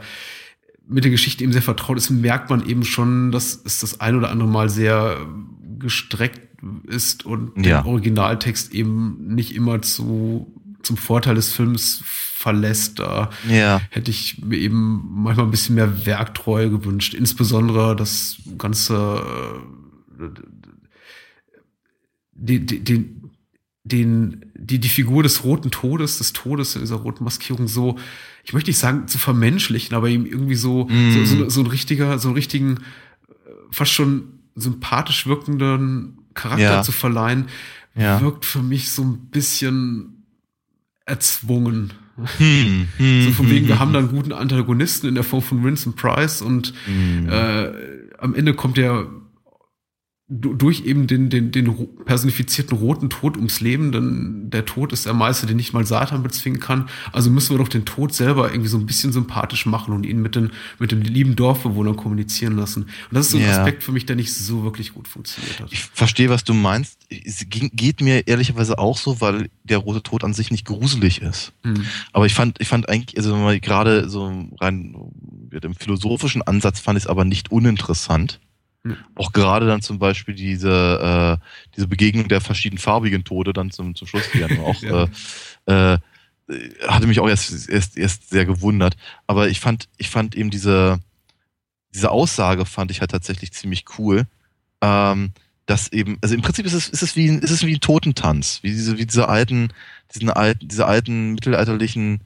S1: mit der Geschichte eben sehr vertraut ist, merkt man eben schon, dass es das ein oder andere Mal sehr gestreckt ist und ja. den Originaltext eben nicht immer zu, zum Vorteil des Films verlässt. Da ja. hätte ich mir eben manchmal ein bisschen mehr Werktreue gewünscht. Insbesondere das ganze äh, den, den, den, die, die Figur des roten Todes, des Todes in dieser roten Maskierung so ich möchte nicht sagen zu vermenschlichen, aber ihm irgendwie so, mm. so, so, so, ein richtiger, so einen richtigen, äh, fast schon sympathisch wirkenden Charakter ja. zu verleihen, ja. wirkt für mich so ein bisschen erzwungen. Hm, hm, so von wegen, hm, wir haben da einen guten Antagonisten in der Form von Vincent Price und hm. äh, am Ende kommt der durch eben den, den, den personifizierten roten Tod ums Leben, denn der Tod ist der Meister, den nicht mal Satan bezwingen kann. Also müssen wir doch den Tod selber irgendwie so ein bisschen sympathisch machen und ihn mit den, mit den lieben Dorfbewohnern kommunizieren lassen. Und das ist so ein ja. Aspekt für mich, der nicht so wirklich gut funktioniert hat.
S2: Ich verstehe, was du meinst. Es geht mir ehrlicherweise auch so, weil der rote Tod an sich nicht gruselig ist. Mhm. Aber ich fand, ich fand eigentlich, also gerade so rein mit dem philosophischen Ansatz fand ich es aber nicht uninteressant. Auch gerade dann zum Beispiel diese, äh, diese Begegnung der verschiedenen farbigen Tode dann zum, zum Schluss, die dann auch <laughs> ja. äh, äh, hatte mich auch erst, erst, erst sehr gewundert. Aber ich fand, ich fand eben diese, diese Aussage fand ich halt tatsächlich ziemlich cool, ähm, dass eben, also im Prinzip ist es, ist es wie ein, ist es wie ein Totentanz, wie diese, wie diese alten, diesen alten, diese alten mittelalterlichen,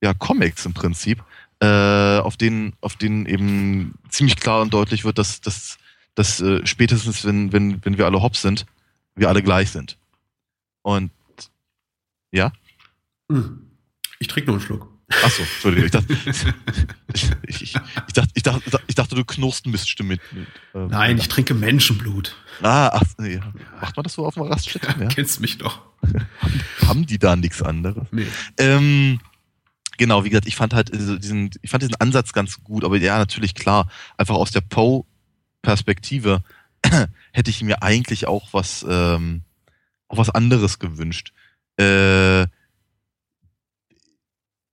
S2: ja, Comics im Prinzip, äh, auf denen, auf denen eben ziemlich klar und deutlich wird, dass, dass, dass äh, spätestens, wenn, wenn, wenn wir alle hops sind, wir alle gleich sind. Und ja?
S1: Hm. Ich trinke nur einen Schluck.
S2: Achso, Entschuldigung. Ich dachte, <laughs> ich, ich, ich, dachte, ich, dachte, ich dachte, du knurrst ein bisschen mit. mit
S1: ähm, Nein, ich trinke Menschenblut.
S2: Ah, ach, nee. Macht man das so auf dem Raststätte? <laughs>
S1: Ja, Kennst mich doch.
S2: Haben die da nichts anderes? Nee. Ähm, genau, wie gesagt, ich fand halt diesen, ich fand diesen Ansatz ganz gut, aber ja, natürlich klar, einfach aus der Poe-Perspektive <clears throat> hätte ich mir eigentlich auch was, ähm, auch was anderes gewünscht. Äh,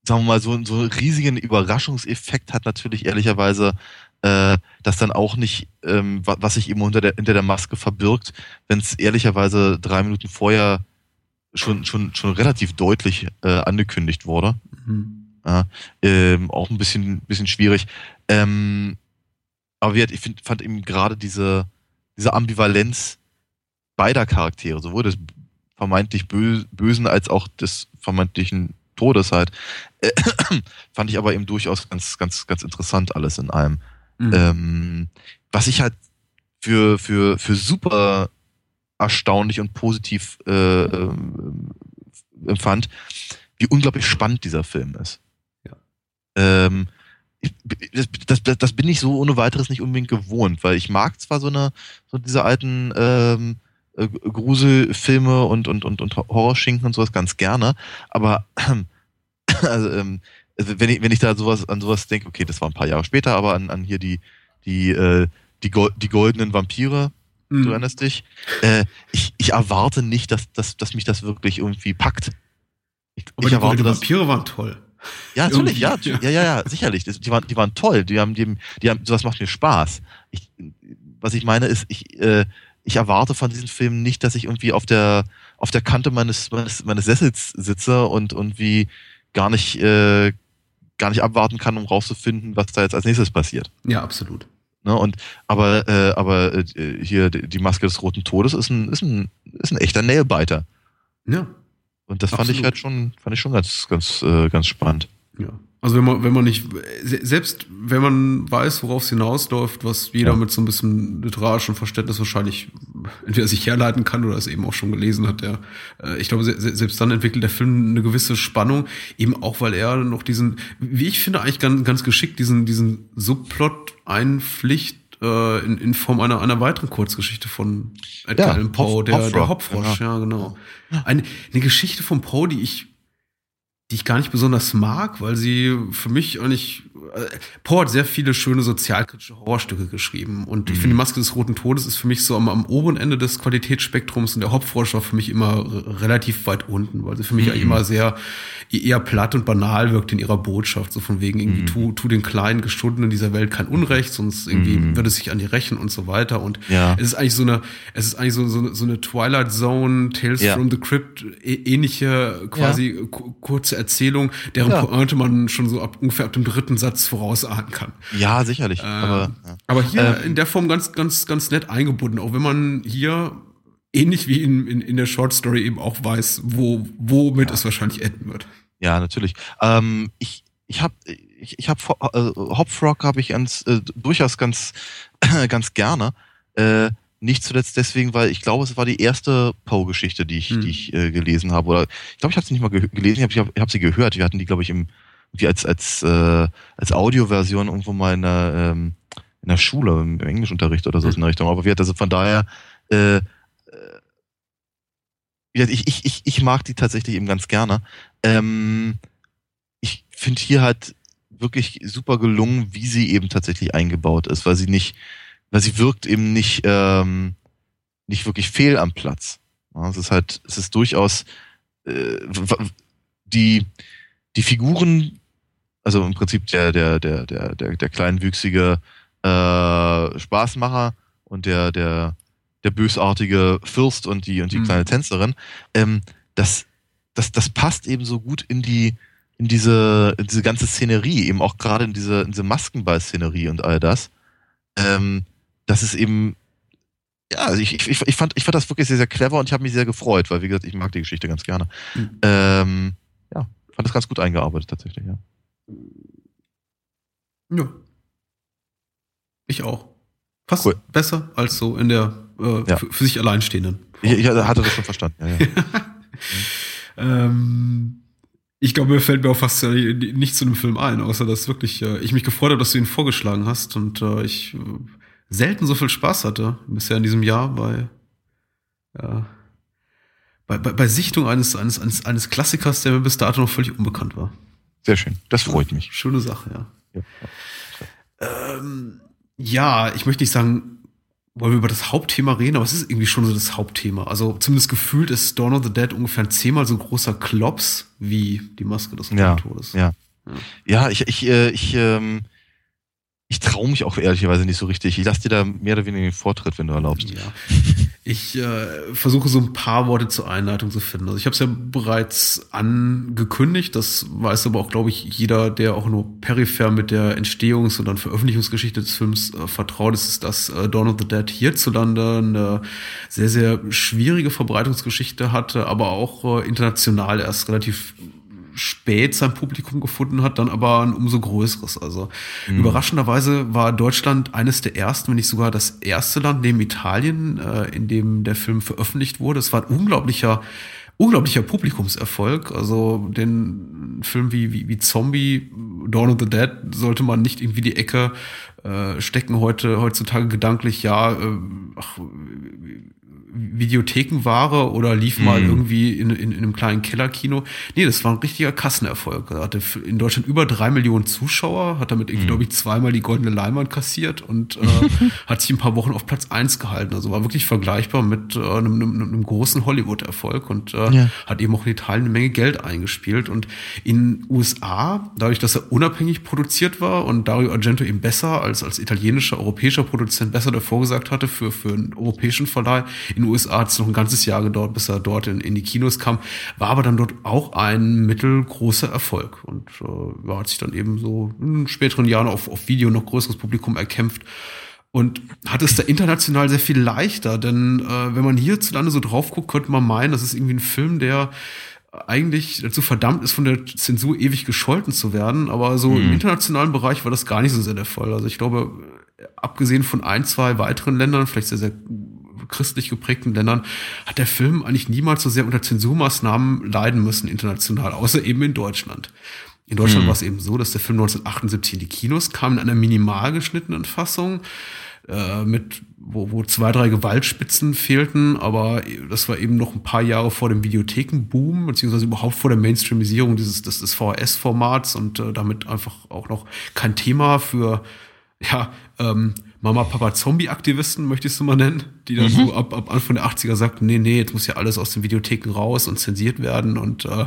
S2: sagen wir mal, so, so einen riesigen Überraschungseffekt hat natürlich ehrlicherweise äh, das dann auch nicht, ähm, was sich eben unter der, hinter der Maske verbirgt, wenn es ehrlicherweise drei Minuten vorher schon, schon, schon relativ deutlich äh, angekündigt wurde. Mhm. Ja, ähm, auch ein bisschen, bisschen schwierig. Ähm, aber wie, ich find, fand eben gerade diese, diese Ambivalenz beider Charaktere, sowohl des vermeintlich Bösen als auch des vermeintlichen Todes halt, äh, <clears throat> fand ich aber eben durchaus ganz, ganz, ganz interessant alles in allem. Mhm. Ähm, was ich halt für, für, für super erstaunlich und positiv äh, äh, empfand, wie unglaublich spannend dieser Film ist. Ähm, ich, das, das, das bin ich so ohne weiteres nicht unbedingt gewohnt, weil ich mag zwar so eine, so diese alten ähm, äh, Gruselfilme und, und, und, und Horrorschinken und sowas ganz gerne. Aber <clears throat> also, ähm, also wenn ich, wenn ich da sowas an sowas denke, okay, das war ein paar Jahre später, aber an, an hier die, die, äh, die, Go die goldenen Vampire, mhm. du erinnerst dich, äh, ich, ich erwarte nicht, dass, dass, dass mich das wirklich irgendwie packt.
S1: Ich, aber ich die erwarte, dass, Vampire waren toll.
S2: Ja, natürlich, ja, ja, ja, ja, sicherlich. Die waren, die waren toll. Die haben, die, die haben, sowas macht mir Spaß. Ich, was ich meine ist, ich, äh, ich erwarte von diesen Filmen nicht, dass ich irgendwie auf der auf der Kante meines meines, meines Sessels sitze und irgendwie gar nicht äh, gar nicht abwarten kann, um rauszufinden, was da jetzt als nächstes passiert.
S1: Ja, absolut.
S2: Ne, und aber äh, aber äh, hier die Maske des roten Todes ist ein ist ein ist ein echter Nailbiter.
S1: Ja.
S2: Und das absolut. fand ich halt schon fand ich schon ganz ganz äh, ganz spannend.
S1: Ja. Also wenn man, wenn man nicht, selbst wenn man weiß, worauf es hinausläuft, was jeder ja. mit so ein bisschen literarischem Verständnis wahrscheinlich entweder sich herleiten kann oder es eben auch schon gelesen hat, der, äh, ich glaube, selbst dann entwickelt der Film eine gewisse Spannung, eben auch, weil er noch diesen, wie ich finde, eigentlich ganz, ganz geschickt diesen, diesen Subplot einpflicht, äh, in, in Form einer, einer weiteren Kurzgeschichte von Edgar ja, Allan Poe, der, der Hopfrosch, ja, genau. Eine, eine Geschichte von Poe, die ich die ich gar nicht besonders mag, weil sie für mich eigentlich Poe hat sehr viele schöne sozialkritische Horrorstücke geschrieben und mhm. ich finde, die Maske des Roten Todes ist für mich so am, am oberen Ende des Qualitätsspektrums und der Hauptfrosch war für mich immer relativ weit unten, weil sie für mich mhm. ja immer sehr eher platt und banal wirkt in ihrer Botschaft, so von wegen irgendwie mhm. tu, tu den kleinen Gestundenen dieser Welt kein Unrecht, sonst irgendwie mhm. würde es sich an die rächen und so weiter und ja. es ist eigentlich so eine, es ist eigentlich so, so, so eine Twilight Zone, Tales ja. from the Crypt ähnliche quasi ja. kurze Erzählung, deren ja. Pointe man schon so ab ungefähr ab dem dritten Satz vorausahnen kann.
S2: Ja, sicherlich.
S1: Äh, aber, ja. aber hier äh, in der Form ganz, ganz, ganz nett eingebunden, auch wenn man hier ähnlich wie in, in, in der Short Story eben auch weiß, wo, womit ja. es wahrscheinlich enden wird.
S2: Ja, natürlich. Ähm, ich ich habe ich, ich hab, äh, Hopfrog habe ich ganz, äh, durchaus ganz <clears throat> ganz gerne. Äh, nicht zuletzt deswegen, weil ich glaube, es war die erste Poe-Geschichte, die ich, hm. die ich äh, gelesen habe. Oder ich glaube, ich habe sie nicht mal gelesen, ich habe ich hab sie gehört. Wir hatten die, glaube ich, im wie als als äh, als Audioversion irgendwo mal in der ähm, in der Schule im Englischunterricht oder so hm. in der Richtung. Aber wir hatten also von daher äh, ich, ich, ich, ich mag die tatsächlich eben ganz gerne. Ähm, ich finde hier halt wirklich super gelungen, wie sie eben tatsächlich eingebaut ist, weil sie nicht, weil sie wirkt eben nicht, ähm, nicht wirklich fehl am Platz. Ja, es ist halt, es ist durchaus äh, die, die Figuren, also im Prinzip der, der, der, der, der, der kleinwüchsige äh, Spaßmacher und der, der, der bösartige Fürst und die und die mhm. kleine Tänzerin, ähm, das, das, das passt eben so gut in die, in diese, in diese ganze Szenerie, eben auch gerade in diese, in diese Maskenball-Szenerie und all das, ähm, dass es eben ja, also ich, ich, ich, fand, ich fand das wirklich sehr, sehr clever und ich habe mich sehr gefreut, weil, wie gesagt, ich mag die Geschichte ganz gerne. Mhm. Ähm, ja, fand das ganz gut eingearbeitet tatsächlich, ja.
S1: Ja. Ich auch. Fast cool. besser als so in der äh, ja. für, sich alleinstehenden.
S2: Ich, ich, hatte das schon verstanden, ja. ja. <laughs>
S1: ähm, ich glaube, mir fällt mir auch fast äh, nicht zu einem Film ein, außer dass wirklich äh, ich mich gefreut habe, dass du ihn vorgeschlagen hast und äh, ich äh, selten so viel Spaß hatte bisher in diesem Jahr bei ja, bei, bei, bei Sichtung eines, eines, eines, eines Klassikers, der mir bis dato noch völlig unbekannt war.
S2: Sehr schön. Das freut mich.
S1: Schöne Sache, ja. Ja, ähm, ja ich möchte nicht sagen, wollen wir über das Hauptthema reden, aber es ist irgendwie schon so das Hauptthema. Also zumindest gefühlt ist Dawn of the Dead ungefähr zehnmal so ein großer Klops wie die Maske des
S2: ja, Todes. Ja. ja. Ja, ich, ich, äh, ich, ähm, ich traue mich auch ehrlicherweise nicht so richtig. Ich lasse dir da mehr oder weniger den Vortritt, wenn du erlaubst.
S1: Ja. Ich äh, versuche so ein paar Worte zur Einleitung zu finden. Also ich habe es ja bereits angekündigt, das weiß aber auch, glaube ich, jeder, der auch nur peripher mit der Entstehungs- und dann Veröffentlichungsgeschichte des Films äh, vertraut ist, ist, dass äh, Dawn of the Dead hierzulande eine sehr, sehr schwierige Verbreitungsgeschichte hatte, aber auch äh, international erst relativ spät sein Publikum gefunden hat, dann aber ein umso größeres. Also mhm. überraschenderweise war Deutschland eines der ersten, wenn nicht sogar das erste Land neben Italien, äh, in dem der Film veröffentlicht wurde. Es war ein unglaublicher unglaublicher Publikumserfolg. Also den Film wie, wie, wie Zombie, Dawn of the Dead, sollte man nicht irgendwie die Ecke äh, stecken heute heutzutage gedanklich, ja, äh, ach, Videothekenware oder lief mal mhm. irgendwie in, in, in einem kleinen Kellerkino. Nee, das war ein richtiger Kassenerfolg. Er hatte in Deutschland über drei Millionen Zuschauer, hat damit, mhm. glaube ich, zweimal die goldene Leinwand kassiert und äh, <laughs> hat sich ein paar Wochen auf Platz eins gehalten. Also war wirklich vergleichbar mit äh, einem, einem, einem großen Hollywood-Erfolg und äh, ja. hat eben auch in Italien eine Menge Geld eingespielt. Und in USA, dadurch, dass er unabhängig produziert war und Dario Argento eben besser als, als italienischer, europäischer Produzent besser davor gesagt hatte für, für einen europäischen Verleih, in den USA hat es noch ein ganzes Jahr gedauert, bis er dort in, in die Kinos kam, war aber dann dort auch ein mittelgroßer Erfolg und äh, hat sich dann eben so in späteren Jahren auf, auf Video noch größeres Publikum erkämpft und hat es da international sehr viel leichter, denn äh, wenn man hierzulande so drauf guckt, könnte man meinen, das ist irgendwie ein Film, der eigentlich dazu verdammt ist, von der Zensur ewig gescholten zu werden. Aber so mhm. im internationalen Bereich war das gar nicht so sehr der Fall. Also ich glaube, abgesehen von ein, zwei weiteren Ländern, vielleicht sehr, sehr christlich geprägten Ländern hat der Film eigentlich niemals so sehr unter Zensurmaßnahmen leiden müssen international, außer eben in Deutschland. In Deutschland hm. war es eben so, dass der Film 1978 in die Kinos kam in einer minimal geschnittenen Fassung äh, mit wo, wo zwei, drei Gewaltspitzen fehlten, aber das war eben noch ein paar Jahre vor dem Videothekenboom, beziehungsweise überhaupt vor der Mainstreamisierung dieses des, des VHS-Formats und äh, damit einfach auch noch kein Thema für ja, ähm, Mama, Papa, Zombie-Aktivisten, möchtest du mal nennen, die dann mhm. so ab, ab Anfang der 80er sagten, nee, nee, jetzt muss ja alles aus den Videotheken raus und zensiert werden und äh,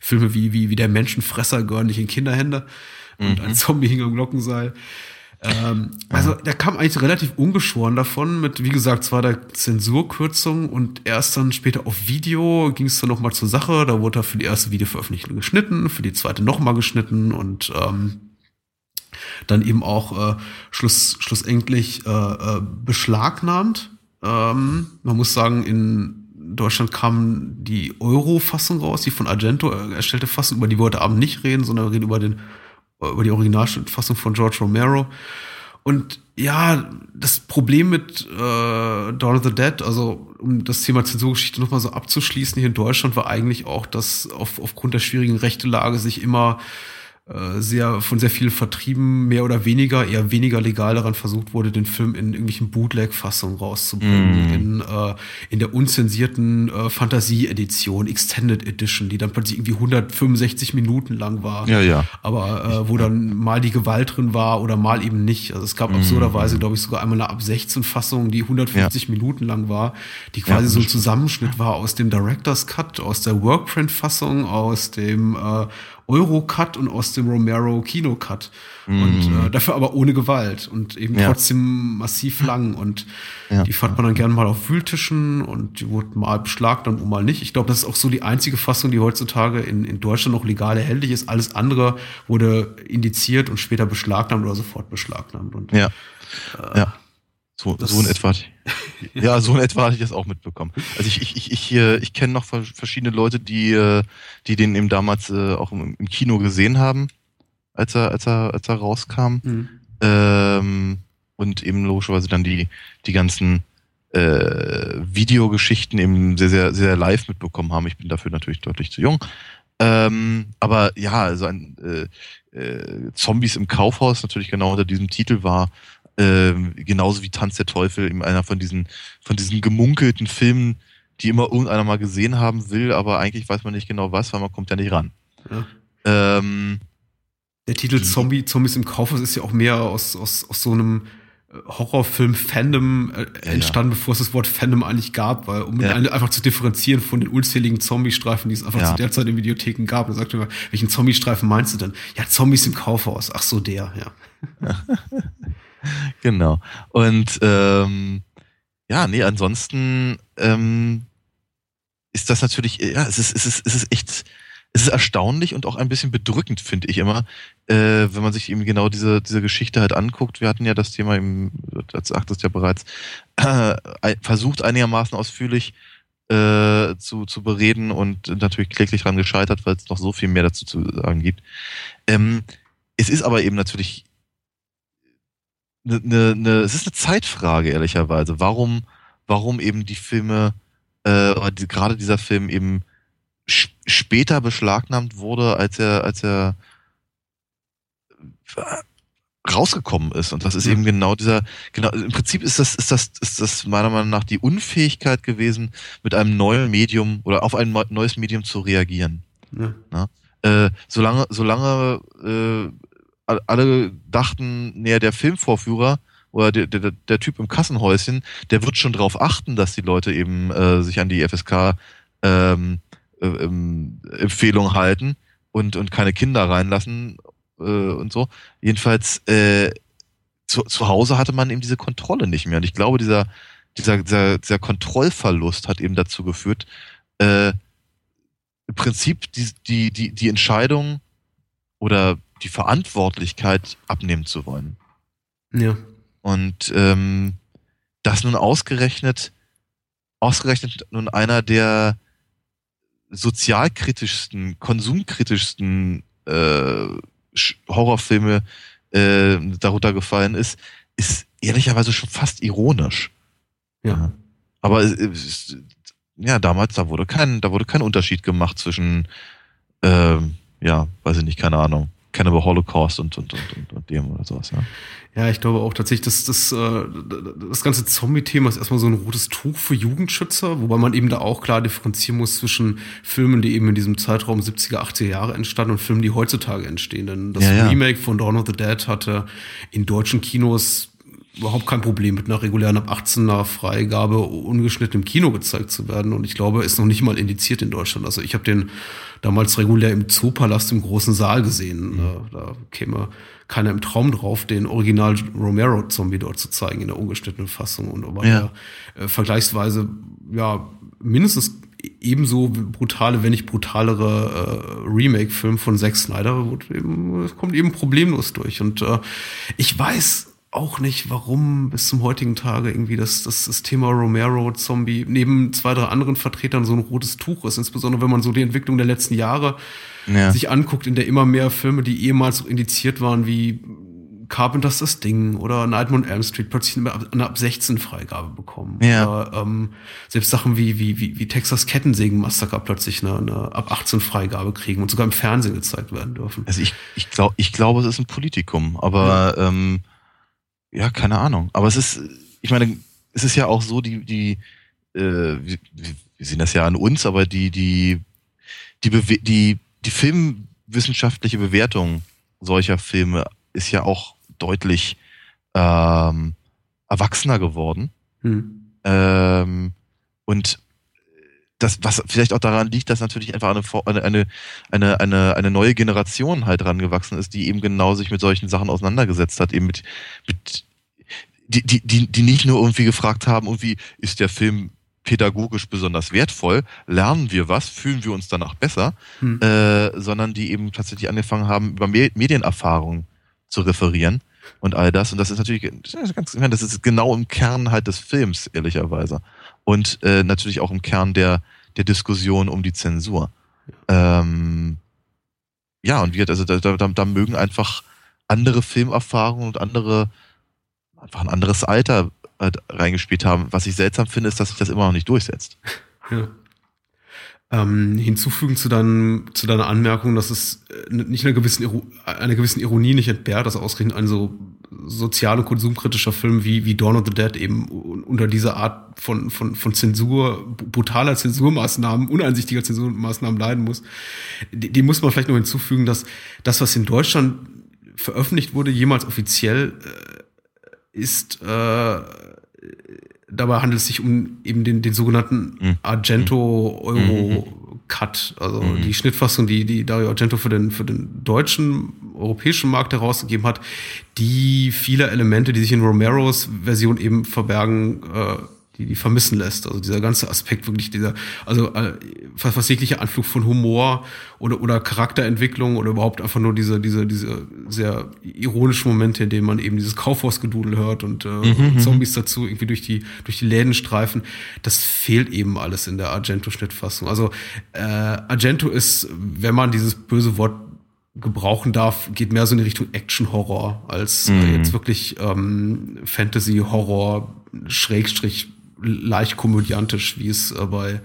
S1: Filme wie, wie, wie der Menschenfresser gehören nicht in Kinderhände mhm. und ein Zombie hing am Glockenseil. Ähm, also der kam eigentlich relativ ungeschoren davon mit, wie gesagt, zwar der Zensurkürzung und erst dann später auf Video ging es dann nochmal zur Sache. Da wurde er für die erste Videoveröffentlichung geschnitten, für die zweite nochmal geschnitten und ähm, dann eben auch äh, schluss, schlussendlich äh, äh, beschlagnahmt. Ähm, man muss sagen, in Deutschland kam die Euro-Fassung raus, die von Argento erstellte Fassung, über die wir heute Abend nicht reden, sondern wir reden über, den, über die Originalfassung von George Romero. Und ja, das Problem mit äh, Dawn of the Dead, also um das Thema Zensurgeschichte nochmal so abzuschließen, hier in Deutschland war eigentlich auch, dass auf, aufgrund der schwierigen Rechtelage sich immer sehr von sehr vielen Vertrieben mehr oder weniger, eher weniger legal daran versucht wurde, den Film in irgendwelchen Bootleg-Fassungen rauszubringen. Mm. In, äh, in der unzensierten äh, Fantasie-Edition, Extended Edition, die dann plötzlich irgendwie 165 Minuten lang war.
S2: Ja, ja.
S1: Aber äh, wo dann mal die Gewalt drin war oder mal eben nicht. Also es gab mm. absurderweise, glaube ich, sogar einmal eine ab 16 Fassung, die 150 ja. Minuten lang war, die quasi ja, so ein Zusammenschnitt war aus dem Director's Cut, aus der Workprint-Fassung, aus dem äh, Euro-Cut und aus dem Romero-Kino-Cut. Mm. Und mhm. äh, dafür aber ohne Gewalt und eben ja. trotzdem massiv lang. Und ja. die fand man dann gerne mal auf Wühltischen und die wurden mal beschlagnahmt und mal nicht. Ich glaube, das ist auch so die einzige Fassung, die heutzutage in, in Deutschland noch legal erhältlich ist. Alles andere wurde indiziert und später beschlagnahmt oder sofort beschlagnahmt. Und,
S2: ja. Äh, ja. So, so in etwa. ja, so in etwa hatte ich das auch mitbekommen. Also ich, ich, ich, ich, ich kenne noch verschiedene Leute, die, äh, die den eben damals äh, auch im, im Kino gesehen haben, als er, als er, als er rauskam. Mhm. Ähm, und eben logischerweise dann die, die ganzen äh, Videogeschichten eben sehr, sehr, sehr live mitbekommen haben. Ich bin dafür natürlich deutlich zu jung. Ähm, aber ja, also ein äh, äh, Zombies im Kaufhaus natürlich genau unter diesem Titel war äh, genauso wie Tanz der Teufel in einer von diesen von diesen gemunkelten Filmen, die immer irgendeiner mal gesehen haben will, aber eigentlich weiß man nicht genau was, weil man kommt ja nicht ran. Ja. Ähm,
S1: der Titel Zombie, Zombies im Kaufhaus ist ja auch mehr aus, aus, aus so einem Horrorfilm-Fandom äh, entstanden, ja. bevor es das Wort Fandom eigentlich gab, weil um ja. einfach zu differenzieren von den unzähligen Zombie-Streifen, die es einfach zu der Zeit in Videotheken gab. Da sagte man, welchen Zombie-Streifen meinst du denn? Ja, Zombies im Kaufhaus. Ach so, der, ja. <laughs>
S2: genau. Und ähm, ja, nee, ansonsten ähm, ist das natürlich, ja, es ist, es ist, es ist echt es ist erstaunlich und auch ein bisschen bedrückend, finde ich immer, äh, wenn man sich eben genau diese, diese Geschichte halt anguckt. Wir hatten ja das Thema im, das sagtest ja bereits, äh, versucht einigermaßen ausführlich äh, zu, zu bereden und natürlich kläglich dran gescheitert, weil es noch so viel mehr dazu zu sagen gibt. Ähm, es ist aber eben natürlich eine, eine, eine, es ist eine Zeitfrage, ehrlicherweise. Warum, warum eben die Filme, äh, oder die, gerade dieser Film eben später beschlagnahmt wurde, als er, als er rausgekommen ist. Und das ist mhm. eben genau dieser, genau, im Prinzip ist das, ist das, ist das meiner Meinung nach die Unfähigkeit gewesen, mit einem neuen Medium oder auf ein neues Medium zu reagieren. Ja. Na? Äh, solange, solange äh, alle dachten, näher der Filmvorführer oder der, der, der Typ im Kassenhäuschen, der wird schon darauf achten, dass die Leute eben äh, sich an die FSK ähm, äh, ähm, Empfehlung halten und, und keine Kinder reinlassen äh, und so. Jedenfalls äh, zu, zu Hause hatte man eben diese Kontrolle nicht mehr. Und ich glaube, dieser, dieser, dieser, dieser Kontrollverlust hat eben dazu geführt, äh, im Prinzip die, die, die, die Entscheidung oder die Verantwortlichkeit abnehmen zu wollen.
S1: Ja.
S2: Und ähm, das nun ausgerechnet, ausgerechnet nun einer der sozialkritischsten, konsumkritischsten äh, Horrorfilme äh, darunter gefallen ist, ist ehrlicherweise schon fast ironisch.
S1: Ja.
S2: Aber äh, ja, damals, da wurde kein, da wurde kein Unterschied gemacht zwischen, äh, ja, weiß ich nicht, keine Ahnung, Cannibal Holocaust und, und, und, und, und dem oder sowas, ja.
S1: Ja, ich glaube auch tatsächlich, dass das, äh, das ganze Zombie-Thema ist erstmal so ein rotes Tuch für Jugendschützer, wobei man eben da auch klar differenzieren muss zwischen Filmen, die eben in diesem Zeitraum 70er, 80er Jahre entstanden und Filmen, die heutzutage entstehen. Denn das ja, ja. Remake von Dawn of the Dead hatte in deutschen Kinos überhaupt kein Problem mit einer regulären ab 18er Freigabe ungeschnitten im Kino gezeigt zu werden. Und ich glaube, ist noch nicht mal indiziert in Deutschland. Also ich habe den damals regulär im Zoopalast im großen Saal gesehen. Mhm. Da käme keiner im Traum drauf, den Original Romero-Zombie dort zu zeigen in der ungeschnittenen Fassung. Und aber ja. äh, vergleichsweise ja mindestens ebenso brutale, wenn nicht brutalere äh, Remake-Film von Zack Snyder eben, kommt eben problemlos durch. Und äh, ich weiß auch nicht, warum bis zum heutigen Tage irgendwie das, das, das Thema Romero-Zombie neben zwei, drei anderen Vertretern so ein rotes Tuch ist. Insbesondere wenn man so die Entwicklung der letzten Jahre ja. sich anguckt, in der immer mehr Filme, die ehemals indiziert waren wie Carpenters das Ding oder Nightmare on Elm Street plötzlich eine, ab 16 Freigabe bekommen.
S2: Ja.
S1: Oder ähm, selbst Sachen wie, wie, wie, wie Texas Kettensägen Massaker plötzlich eine, eine ab 18 Freigabe kriegen und sogar im Fernsehen gezeigt werden dürfen.
S2: Also ich, ich glaube, ich glaube, es ist ein Politikum, aber ja. ähm, ja, keine Ahnung. Aber es ist, ich meine, es ist ja auch so, die, die, äh, wir, wir sehen das ja an uns, aber die, die, die, Bewe die, die filmwissenschaftliche Bewertung solcher Filme ist ja auch deutlich ähm, erwachsener geworden. Hm. Ähm, und das, was vielleicht auch daran liegt, dass natürlich einfach eine, eine, eine, eine, eine neue Generation halt rangewachsen ist, die eben genau sich mit solchen Sachen auseinandergesetzt hat, eben mit, mit die, die, die, die nicht nur irgendwie gefragt haben, irgendwie ist der Film pädagogisch besonders wertvoll, lernen wir was, fühlen wir uns danach besser, hm. äh, sondern die eben tatsächlich angefangen haben, über Medienerfahrung zu referieren und all das. Und das ist natürlich ganz, das ist genau im Kern halt des Films, ehrlicherweise. Und äh, natürlich auch im Kern der, der Diskussion um die Zensur. Ähm, ja, und wie also da, da, da mögen einfach andere Filmerfahrungen und andere, einfach ein anderes Alter äh, reingespielt haben. Was ich seltsam finde, ist, dass sich das immer noch nicht durchsetzt.
S1: Ja. Ähm, hinzufügen zu, deinem, zu deiner Anmerkung, dass es äh, nicht einer gewissen, einer gewissen Ironie nicht entbehrt, dass ausgerechnet ein so sozial- und konsumkritischer Film wie, wie Dawn of the Dead eben unter dieser Art von, von, von Zensur, brutaler Zensurmaßnahmen, uneinsichtiger Zensurmaßnahmen leiden muss. Dem muss man vielleicht noch hinzufügen, dass das, was in Deutschland veröffentlicht wurde, jemals offiziell äh, ist, äh, dabei handelt es sich um eben den, den sogenannten mhm. Argento Euro mhm. Cut, also mhm. die Schnittfassung, die, die Dario Argento für den, für den deutschen, europäischen Markt herausgegeben hat, die viele Elemente, die sich in Romeros Version eben verbergen, äh, die, die vermissen lässt. Also dieser ganze Aspekt wirklich dieser, also äh, fast jeglicher Anflug von Humor oder, oder Charakterentwicklung oder überhaupt einfach nur diese, diese, diese sehr ironischen Momente, in denen man eben dieses Kaufhausgedudel hört und, äh, mhm, mhm, Zombies dazu irgendwie durch die, durch die Läden streifen. Das fehlt eben alles in der Argento-Schnittfassung. Also äh, Argento ist, wenn man dieses böse Wort gebrauchen darf, geht mehr so in die Richtung Action-Horror als äh, mhm. jetzt wirklich ähm, Fantasy-Horror, Schrägstrich leicht komödiantisch, wie es äh, bei,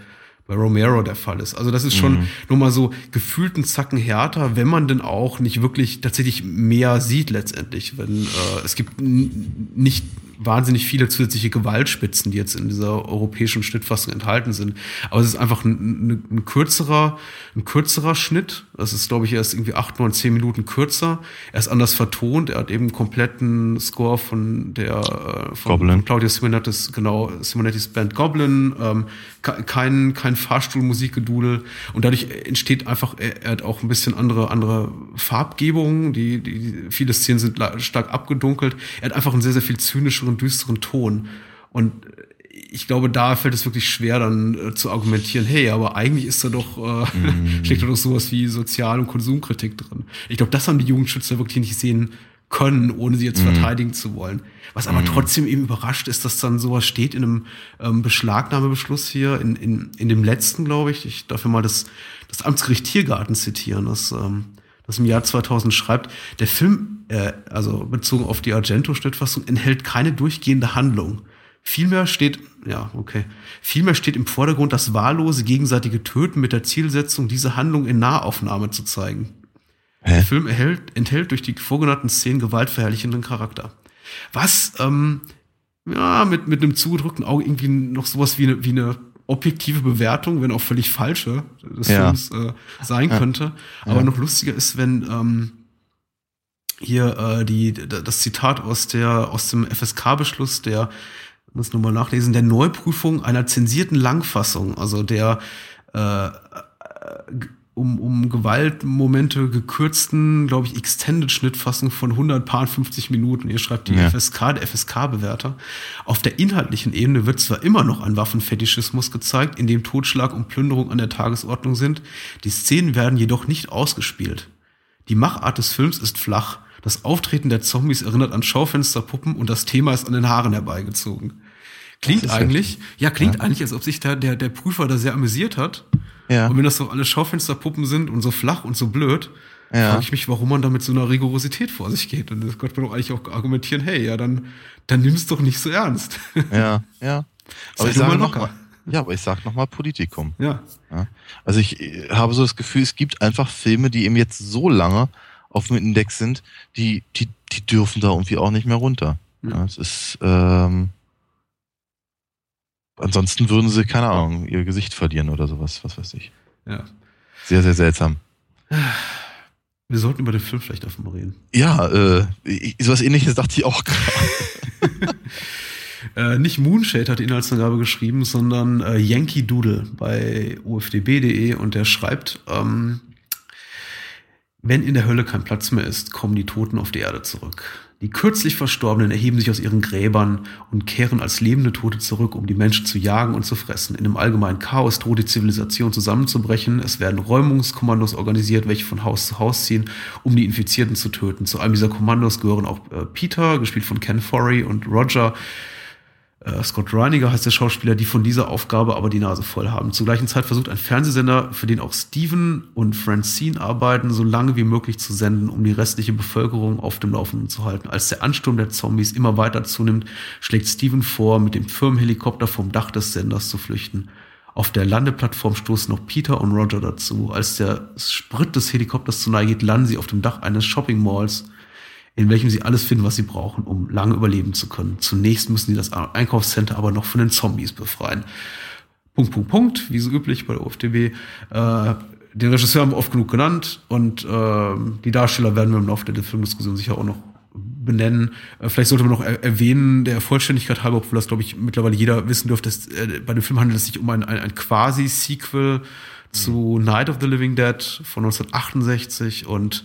S1: bei Romero der Fall ist. Also das ist schon mhm. nur mal so gefühlten Zacken härter, wenn man denn auch nicht wirklich tatsächlich mehr sieht letztendlich. Wenn äh, es gibt nicht wahnsinnig viele zusätzliche Gewaltspitzen, die jetzt in dieser europäischen Schnittfassung enthalten sind. Aber es ist einfach ein, ein, ein kürzerer, ein kürzerer Schnitt. Das ist, glaube ich, erst irgendwie acht, neun, zehn Minuten kürzer. Er ist anders vertont. Er hat eben einen kompletten Score von der äh, von, Goblin. von Claudia Simonettes, genau, Simonettis Band Goblin. Ähm, kein, kein Fahrstuhlmusikgedudel. Und dadurch entsteht einfach, er, hat auch ein bisschen andere, andere Farbgebungen. Die, die, viele Szenen sind stark abgedunkelt. Er hat einfach einen sehr, sehr viel zynischen düsteren, düsteren Ton. Und ich glaube, da fällt es wirklich schwer, dann äh, zu argumentieren, hey, aber eigentlich ist da doch, äh, mm. <laughs> steckt da doch sowas wie Sozial- und Konsumkritik drin. Ich glaube, das haben die Jugendschützer wirklich nicht sehen können, ohne sie jetzt mm. verteidigen zu wollen. Was aber mm. trotzdem eben überrascht ist, dass dann sowas steht in einem ähm, Beschlagnahmebeschluss hier, in, in, in dem letzten, glaube ich. Ich darf ja mal das, das Amtsgericht Tiergarten zitieren, das, ähm, das im Jahr 2000 schreibt, der Film äh, also bezogen auf die Argento-Schnittfassung, enthält keine durchgehende Handlung. Vielmehr steht, ja, okay. Vielmehr steht im Vordergrund das wahllose gegenseitige Töten mit der Zielsetzung, diese Handlung in Nahaufnahme zu zeigen. Der Film erhält, enthält durch die vorgenannten Szenen gewaltverherrlichenden Charakter. Was, ähm, ja, mit, mit einem zugedrückten Auge irgendwie noch sowas wie eine, wie eine objektive Bewertung, wenn auch völlig falsche des ja. Films äh, sein könnte. Aber ja. noch lustiger ist, wenn, ähm, hier äh, die, das Zitat aus der aus dem FSK-Beschluss, der muss nur mal nachlesen, der Neuprüfung einer zensierten Langfassung, also der äh, um, um Gewaltmomente gekürzten, glaube ich, Extended-Schnittfassung von 150 Minuten. Ihr schreibt die ja. FSK, der FSK-Bewerter. Auf der inhaltlichen Ebene wird zwar immer noch ein Waffenfetischismus gezeigt, in dem Totschlag und Plünderung an der Tagesordnung sind, die Szenen werden jedoch nicht ausgespielt. Die Machart des Films ist flach, das Auftreten der Zombies erinnert an Schaufensterpuppen und das Thema ist an den Haaren herbeigezogen. Klingt eigentlich, ja, klingt ja. eigentlich, als ob sich da der, der Prüfer da sehr amüsiert hat. Ja. Und wenn das so alle Schaufensterpuppen sind und so flach und so blöd, ja. frage ich mich, warum man da mit so einer Rigorosität vor sich geht. Und das könnte man doch eigentlich auch argumentieren, hey, ja, dann, dann nimm es doch nicht so ernst. <laughs>
S2: Ja, ja. Aber ich sage noch mal, ja, aber ich sag noch mal Politikum.
S1: Ja. ja.
S2: Also ich habe so das Gefühl, es gibt einfach Filme, die eben jetzt so lange auf dem Index sind, die, die, die dürfen da irgendwie auch nicht mehr runter. Ja, es ist, ähm, ansonsten würden sie, keine Ahnung, ihr Gesicht verlieren oder sowas, was weiß ich.
S1: Ja.
S2: Sehr, sehr seltsam.
S1: Wir sollten über den Film vielleicht mal reden.
S2: Ja, äh, sowas ähnliches dachte ich auch gerade. <laughs>
S1: äh, nicht Moonshade hat die Inhaltsangabe geschrieben, sondern äh, Yankee Doodle bei ufdb.de und der schreibt, ähm, Wenn in der Hölle kein Platz mehr ist, kommen die Toten auf die Erde zurück. Die kürzlich Verstorbenen erheben sich aus ihren Gräbern und kehren als lebende Tote zurück, um die Menschen zu jagen und zu fressen. In einem allgemeinen Chaos droht die Zivilisation zusammenzubrechen. Es werden Räumungskommandos organisiert, welche von Haus zu Haus ziehen, um die Infizierten zu töten. Zu einem dieser Kommandos gehören auch äh, Peter, gespielt von Ken Forey, und Roger, Scott Reiniger heißt der Schauspieler, die von dieser Aufgabe aber die Nase voll haben. Zur gleichen Zeit versucht ein Fernsehsender, für den auch Steven und Francine arbeiten, so lange wie möglich zu senden, um die restliche Bevölkerung auf dem Laufenden zu halten. Als der Ansturm der Zombies immer weiter zunimmt, schlägt Steven vor, mit dem Firmenhelikopter vom Dach des Senders zu flüchten. Auf der Landeplattform stoßen noch Peter und Roger dazu. Als der Sprit des Helikopters zu nahe geht, landen sie auf dem Dach eines Shopping Malls in welchem sie alles finden, was sie brauchen, um lange überleben zu können. Zunächst müssen sie das Einkaufscenter aber noch von den Zombies befreien. Punkt, Punkt, Punkt, wie so üblich bei der OFDB. Äh, den Regisseur haben wir oft genug genannt und äh, die Darsteller werden wir im Laufe der Filmdiskussion sicher auch noch benennen. Äh, vielleicht sollte man noch er erwähnen, der Vollständigkeit halber, obwohl das, glaube ich, mittlerweile jeder wissen dürfte, dass äh, bei dem Film handelt es sich um ein, ein, ein Quasi-Sequel zu Night of the Living Dead von 1968 und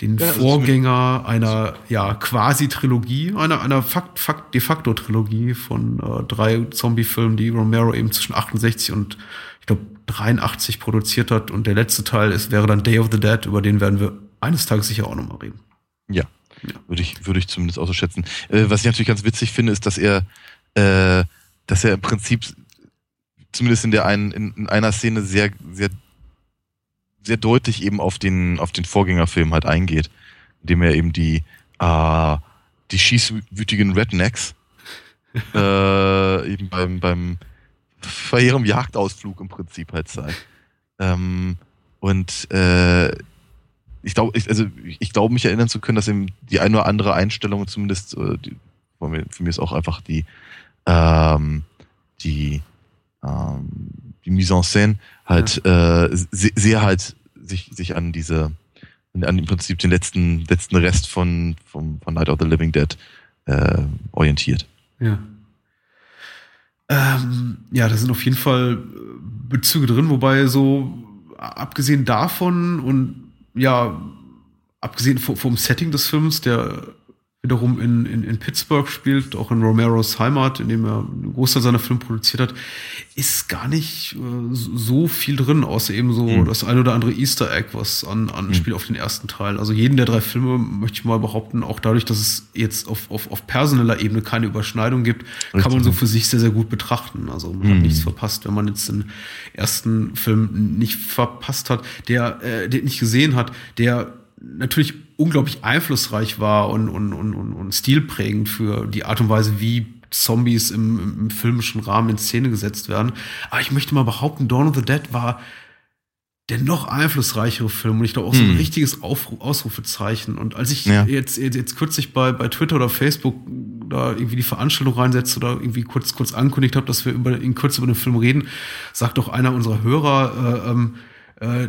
S1: den ja, Vorgänger einer ja quasi Trilogie, einer einer Fakt, Fakt de facto Trilogie von äh, drei Zombie-Filmen, die Romero eben zwischen 68 und ich glaube 83 produziert hat und der letzte Teil ist wäre dann Day of the Dead, über den werden wir eines Tages sicher auch noch mal reden.
S2: Ja, ja. würde ich würde ich zumindest auch so schätzen. Äh, was ich natürlich ganz witzig finde, ist, dass er äh, dass er im Prinzip zumindest in der einen in, in einer Szene sehr sehr sehr deutlich eben auf den, auf den Vorgängerfilm halt eingeht, indem er eben die, äh, die schießwütigen Rednecks <laughs> äh, eben beim, beim bei ihrem Jagdausflug im Prinzip halt zeigt. Ähm, und äh, ich glaube, ich, also ich glaube, mich erinnern zu können, dass eben die eine oder andere Einstellung zumindest, äh, die, für mich ist auch einfach die, ähm, die, ähm, die Mise en scène halt ja. äh, sehr, halt sich, sich an diese, an im Prinzip den letzten, letzten Rest von, von, von Night of the Living Dead äh, orientiert.
S1: Ja. Ähm, ja, da sind auf jeden Fall Bezüge drin, wobei so abgesehen davon und ja, abgesehen vom Setting des Films, der wiederum in, in, in Pittsburgh spielt, auch in Romeros Heimat, in dem er einen Großteil seiner Filme produziert hat, ist gar nicht äh, so viel drin, außer eben so mhm. das ein oder andere Easter Egg, was an, anspielt mhm. auf den ersten Teil. Also jeden der drei Filme möchte ich mal behaupten, auch dadurch, dass es jetzt auf, auf, auf personeller Ebene keine Überschneidung gibt, Richtig. kann man so für sich sehr, sehr gut betrachten. Also man mhm. hat nichts verpasst, wenn man jetzt den ersten Film nicht verpasst hat, der, äh, den nicht gesehen hat, der natürlich unglaublich einflussreich war und, und, und, und, stilprägend für die Art und Weise, wie Zombies im, im filmischen Rahmen in Szene gesetzt werden. Aber ich möchte mal behaupten, Dawn of the Dead war der noch einflussreichere Film und ich glaube auch so ein hm. richtiges Aufru Ausrufezeichen. Und als ich ja. jetzt, jetzt, jetzt kürzlich bei, bei Twitter oder Facebook da irgendwie die Veranstaltung reinsetze oder irgendwie kurz, kurz angekündigt habe, dass wir über, in kurz über den Film reden, sagt doch einer unserer Hörer, äh, ähm, äh,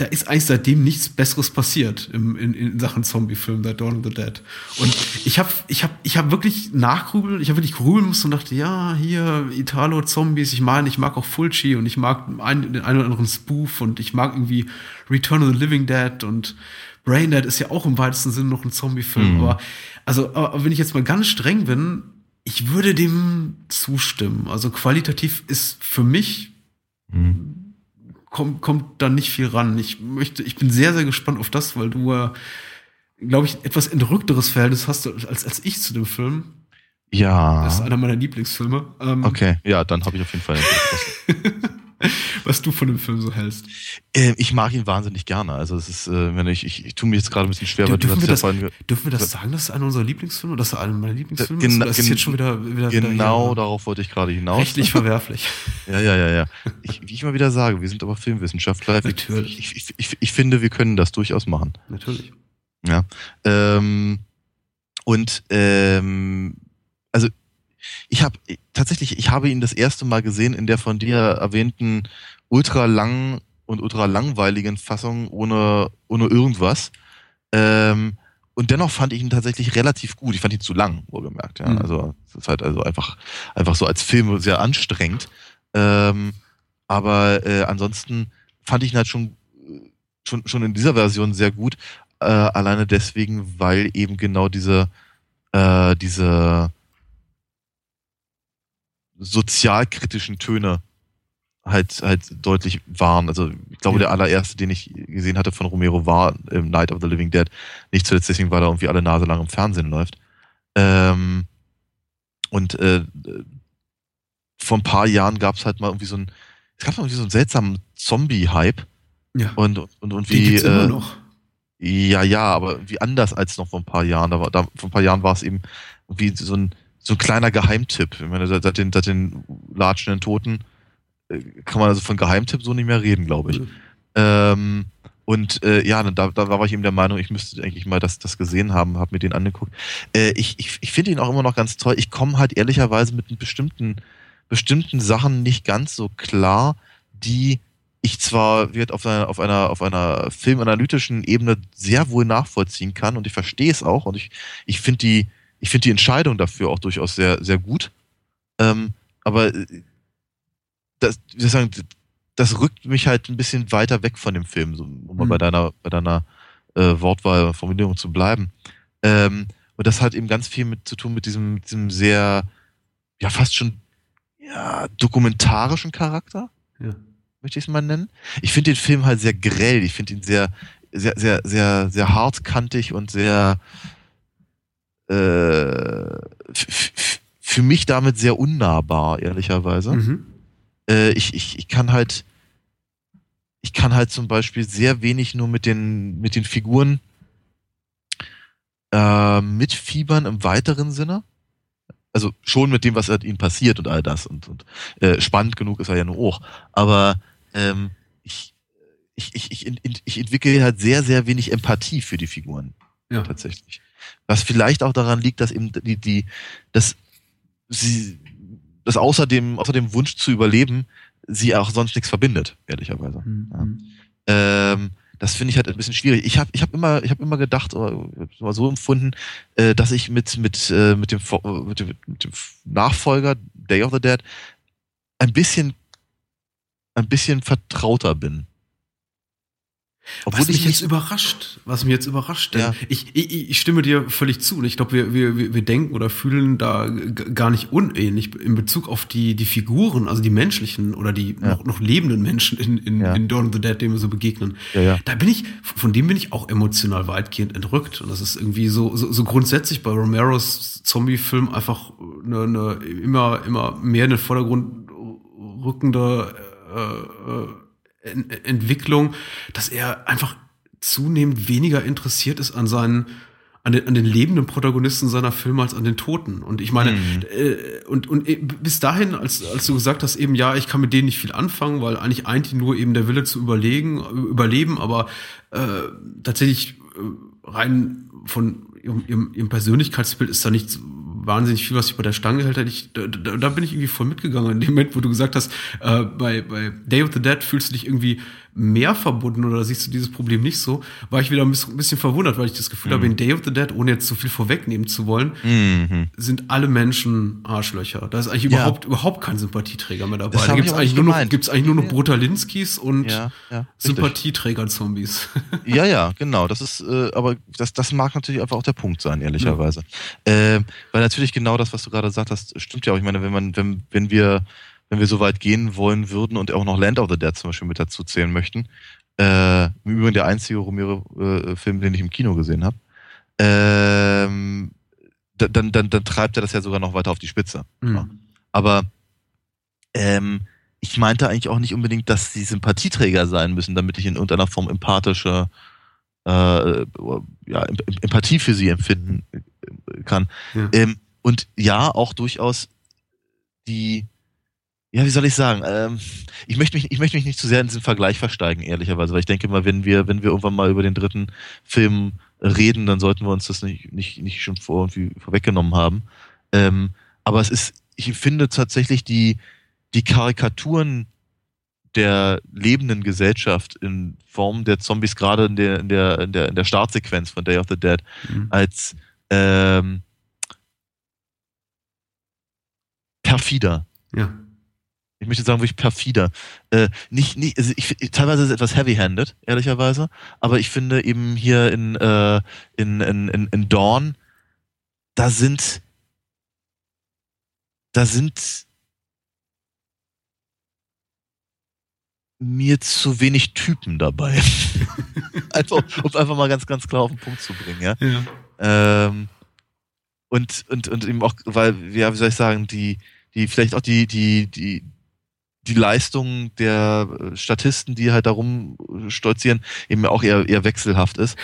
S1: da ist eigentlich seitdem nichts Besseres passiert im, in, in Sachen Zombie-Film, The Dawn of the Dead. Und ich habe ich hab, ich hab wirklich nachgrübelt, ich habe wirklich grübeln müssen und dachte, ja, hier Italo-Zombies, ich meine, ich mag auch Fulci und ich mag einen, den einen oder anderen Spoof und ich mag irgendwie Return of the Living Dead und Brain Dead ist ja auch im weitesten Sinne noch ein Zombie-Film. Mhm. Aber, also, aber wenn ich jetzt mal ganz streng bin, ich würde dem zustimmen. Also qualitativ ist für mich mhm kommt, kommt da nicht viel ran. Ich möchte, ich bin sehr, sehr gespannt auf das, weil du, äh, glaube ich, etwas entrückteres Verhältnis hast als, als ich zu dem Film.
S2: Ja.
S1: Das ist einer meiner Lieblingsfilme.
S2: Ähm, okay, ja, dann habe ich auf jeden Fall. <laughs> <laughs>
S1: was du von dem Film so hältst.
S2: Äh, ich mag ihn wahnsinnig gerne. Also es ist, äh, wenn ich, ich, ich tue mir jetzt gerade ein bisschen schwer,
S1: weil dürfen, wir das, dürfen wir das sagen, dass es einer unserer Lieblingsfilme oder dass er einer meiner Lieblingsfilme
S2: ist? Oder ist jetzt schon wieder, wieder Genau wieder darauf wollte ich gerade hinaus.
S1: Rechtlich <laughs> verwerflich.
S2: ja, ja, ja, ja. Ich, wie ich immer wieder sage, wir sind aber Filmwissenschaftler.
S1: Natürlich.
S2: Ich, ich, ich, ich finde, wir können das durchaus machen.
S1: Natürlich.
S2: Ja. Ähm, und ähm, also ich habe tatsächlich, ich habe ihn das erste Mal gesehen in der von dir erwähnten ultra langen und ultra langweiligen Fassung ohne, ohne irgendwas. Ähm, und dennoch fand ich ihn tatsächlich relativ gut. Ich fand ihn zu lang, wohlgemerkt. Ja. Mhm. Also es ist halt also einfach, einfach so als Film sehr anstrengend. Ähm, aber äh, ansonsten fand ich ihn halt schon schon, schon in dieser Version sehr gut. Äh, alleine deswegen, weil eben genau diese, äh, diese sozialkritischen Töne halt, halt deutlich waren. Also ich glaube, ja. der allererste, den ich gesehen hatte von Romero, war im Night of the Living Dead. Nicht zuletzt deswegen, weil er irgendwie alle Nase lang im Fernsehen läuft. Ähm, und äh, vor ein paar Jahren gab es halt mal irgendwie so ein, es gab irgendwie so einen seltsamen Zombie-Hype.
S1: Ja.
S2: Und, und, und wie.
S1: Die immer äh, noch.
S2: Ja, ja, aber wie anders als noch vor ein paar Jahren. Da war, da, vor ein paar Jahren war es eben wie so ein, so ein kleiner Geheimtipp. Ich meine, seit den, seit den latschenden Toten äh, kann man also von Geheimtipp so nicht mehr reden, glaube ich. Mhm. Ähm, und äh, ja, da, da war ich eben der Meinung, ich müsste eigentlich mal das, das gesehen haben, habe mir den angeguckt. Äh, ich ich, ich finde ihn auch immer noch ganz toll. Ich komme halt ehrlicherweise mit bestimmten, bestimmten Sachen nicht ganz so klar, die ich zwar wird auf einer, auf einer, auf einer filmanalytischen Ebene sehr wohl nachvollziehen kann und ich verstehe es auch und ich, ich finde die, ich finde die Entscheidung dafür auch durchaus sehr, sehr gut. Ähm, aber äh, das, wie soll ich sagen, das rückt mich halt ein bisschen weiter weg von dem Film, so, um mal mhm. bei deiner, bei deiner äh, Wortwahl, Formulierung zu bleiben. Ähm, und das hat eben ganz viel mit zu tun mit diesem, mit diesem sehr, ja, fast schon ja, dokumentarischen Charakter. Ja. Möchte ich es mal nennen. Ich finde den Film halt sehr grell. Ich finde ihn sehr, sehr, sehr, sehr, sehr hartkantig und sehr für mich damit sehr unnahbar, ehrlicherweise. Mhm. Äh, ich, ich, ich kann halt ich kann halt zum Beispiel sehr wenig nur mit den, mit den Figuren äh, mitfiebern im weiteren Sinne. Also schon mit dem, was halt ihnen passiert und all das. Und, und äh, spannend genug ist er ja nur auch. Aber ähm, ich, ich, ich, ich, ich entwickle halt sehr, sehr wenig Empathie für die Figuren. Ja. Tatsächlich. Was vielleicht auch daran liegt, dass eben die, die, dass sie, dass außer dem, außer dem Wunsch zu überleben, sie auch sonst nichts verbindet, ehrlicherweise. Mhm. Ja. Ähm, das finde ich halt ein bisschen schwierig. Ich habe ich hab immer, ich hab immer gedacht, oder mal so empfunden, äh, dass ich mit, mit, äh, mit, dem, mit, dem, mit dem Nachfolger Day of the Dead ein bisschen, ein bisschen vertrauter bin.
S1: Obwohl was mich jetzt überrascht, was mich jetzt überrascht, ja. ich, ich, ich stimme dir völlig zu und ich glaube, wir, wir, wir denken oder fühlen da gar nicht unähnlich in Bezug auf die, die Figuren, also die menschlichen oder die ja. noch, noch lebenden Menschen in, in, ja. in Dawn of the Dead, denen wir so begegnen. Da bin ich, von dem bin ich auch emotional weitgehend entrückt und das ist irgendwie so, so, so grundsätzlich bei Romeros Zombie-Film einfach eine, eine immer, immer mehr in den Vordergrund rückende äh, äh, Entwicklung, dass er einfach zunehmend weniger interessiert ist an seinen an den, an den lebenden Protagonisten seiner Filme als an den Toten. Und ich meine, mhm. äh, und, und äh, bis dahin, als, als du gesagt hast, eben, ja, ich kann mit denen nicht viel anfangen, weil eigentlich eint ihn nur eben der Wille zu überlegen, überleben, aber äh, tatsächlich äh, rein von ihrem, ihrem, ihrem Persönlichkeitsbild ist da nichts wahnsinnig viel, was sich bei der Stange hält, ich, da, da, da bin ich irgendwie voll mitgegangen. In dem Moment, wo du gesagt hast, äh, bei, bei Day of the Dead fühlst du dich irgendwie mehr verbunden oder siehst du dieses Problem nicht so, war ich wieder ein bisschen verwundert, weil ich das Gefühl mhm. habe, in Day of the Dead, ohne jetzt zu viel vorwegnehmen zu wollen, mhm. sind alle Menschen Arschlöcher. Da ist eigentlich ja. überhaupt, überhaupt kein Sympathieträger mehr dabei. Da gibt es eigentlich, nur noch, gibt's eigentlich nur noch Brutalinskis und ja, ja, Sympathieträger-Zombies. <laughs>
S2: Ja, ja, genau. Das ist, äh, aber das, das mag natürlich einfach auch der Punkt sein, ehrlicherweise. Äh, weil natürlich genau das, was du gerade gesagt hast, stimmt ja auch. Ich meine, wenn man, wenn, wenn wir wenn wir so weit gehen wollen würden und auch noch Land of the Dead zum Beispiel mit dazu zählen möchten. Äh, Im Übrigen der einzige Romero-Film, äh, den ich im Kino gesehen habe. Ähm, dann, dann, dann treibt er das ja sogar noch weiter auf die Spitze. Mhm. Ja. Aber ähm, ich meinte eigentlich auch nicht unbedingt, dass sie Sympathieträger sein müssen, damit ich in irgendeiner Form empathische äh, ja, Empathie für sie empfinden äh, kann. Ja. Ähm, und ja, auch durchaus die ja, wie soll ich sagen? Ähm, ich möchte mich, ich möchte mich nicht zu sehr in diesen Vergleich versteigen, ehrlicherweise, weil ich denke mal, wenn wir, wenn wir irgendwann mal über den dritten Film reden, dann sollten wir uns das nicht, nicht, nicht schon vor, irgendwie vorweggenommen haben. Ähm, aber es ist, ich finde tatsächlich die, die Karikaturen der lebenden Gesellschaft in Form der Zombies, gerade in der, in der, in der, in der Startsequenz von Day of the Dead, mhm. als ähm, perfider.
S1: Ja
S2: ich möchte sagen, wirklich perfider. Äh, nicht, nicht, also ich, teilweise ist es etwas heavy-handed, ehrlicherweise, aber ich finde eben hier in, äh, in, in, in, in Dawn, da sind, da sind mir zu wenig Typen dabei. <laughs> einfach, um einfach mal ganz, ganz klar auf den Punkt zu bringen, ja. ja. Ähm, und, und, und eben auch, weil, ja, wie soll ich sagen, die, die, vielleicht auch die, die, die, die Leistung der äh, Statisten, die halt darum stolzieren, eben auch eher, eher wechselhaft ist.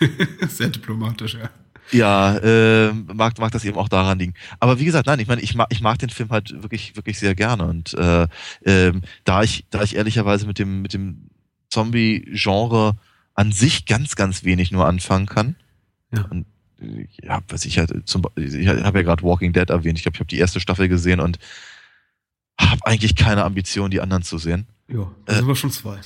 S2: <laughs>
S1: Sehr diplomatisch, ja.
S2: Ja, äh, mag, mag das eben auch daran liegen. Aber wie gesagt, nein, ich meine, ich mag, ich mag den Film halt wirklich, wirklich sehr gerne. Und äh, äh, da ich, da ich ehrlicherweise mit dem, mit dem Zombie-Genre an sich ganz, ganz wenig nur anfangen kann. Ja. Und, ja, was ich halt zum ich habe ja gerade Walking Dead erwähnt. Ich glaube, ich habe die erste Staffel gesehen und habe eigentlich keine Ambition, die anderen zu sehen.
S1: Ja, da sind äh, wir schon zwei.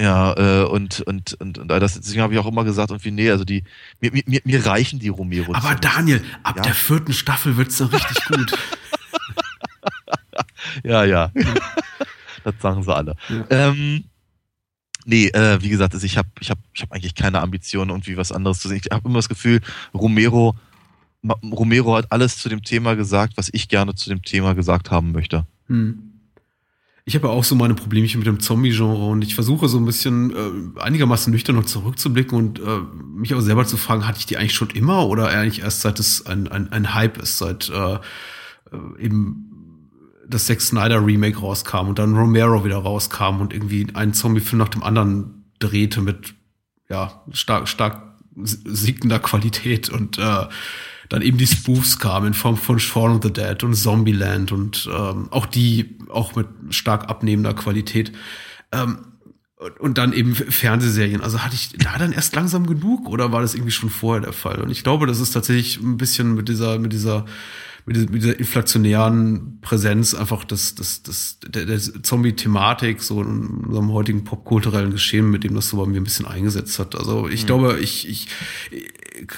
S2: Ja, äh, und, und, und, und das, deswegen habe ich auch immer gesagt, irgendwie, nee, also die, mir, mir, mir reichen die Romero.
S1: Aber Daniel, ab ja? der vierten Staffel wird's dann richtig gut. <laughs>
S2: ja, ja. das sagen sie alle. Ja. Ähm, nee, äh, wie gesagt, also ich habe ich hab, ich hab eigentlich keine Ambitionen, irgendwie was anderes zu sehen. Ich habe immer das Gefühl, Romero, Romero hat alles zu dem Thema gesagt, was ich gerne zu dem Thema gesagt haben möchte. Hm.
S1: Ich habe auch so meine Problemchen mit dem Zombie-Genre und ich versuche so ein bisschen äh, einigermaßen nüchtern noch zurückzublicken und äh, mich auch selber zu fragen, hatte ich die eigentlich schon immer oder eigentlich erst seit es ein, ein, ein Hype ist, seit äh, äh eben das Zack Snyder Remake rauskam und dann Romero wieder rauskam und irgendwie einen Zombie-Film nach dem anderen drehte mit ja stark stark siegender Qualität und äh, dann eben die Spoofs kamen in Form von Shaun of the Dead und Zombieland und ähm, auch die auch mit stark abnehmender Qualität. Ähm, und dann eben Fernsehserien. Also hatte ich da dann erst langsam genug oder war das irgendwie schon vorher der Fall? Und ich glaube, das ist tatsächlich ein bisschen mit dieser, mit dieser, mit dieser, inflationären Präsenz einfach das, das, das, der, der Zombie-Thematik so in unserem heutigen popkulturellen Geschehen, mit dem das so bei mir ein bisschen eingesetzt hat. Also ich mhm. glaube, ich, ich,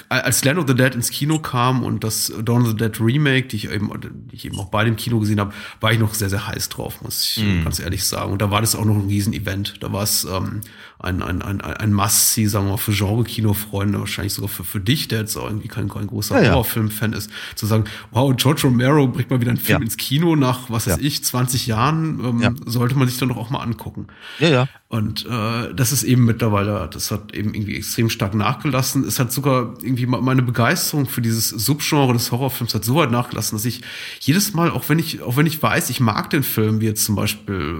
S1: als Land of the Dead ins Kino kam und das Dawn of the Dead Remake, die ich eben, die ich eben auch bei dem Kino gesehen habe, war ich noch sehr, sehr heiß drauf, muss ich mm. ganz ehrlich sagen. Und da war das auch noch ein Riesen-Event. Da war es ähm, ein, ein, ein, ein Must-See, sagen wir mal, für Genre-Kino-Freunde, wahrscheinlich sogar für, für dich, der jetzt auch irgendwie kein, kein großer ja, Horrorfilm-Fan ist, zu sagen, wow, George Romero bringt mal wieder einen Film ja. ins Kino nach, was weiß ich, 20 Jahren, ähm, sollte man sich dann doch auch mal angucken.
S2: Ja, ja.
S1: Und äh, das ist eben mittlerweile, das hat eben irgendwie extrem stark nachgelassen. Es hat sogar irgendwie meine Begeisterung für dieses Subgenre des Horrorfilms hat so weit nachgelassen, dass ich jedes Mal, auch wenn ich, auch wenn ich weiß, ich mag den Film, wie jetzt zum Beispiel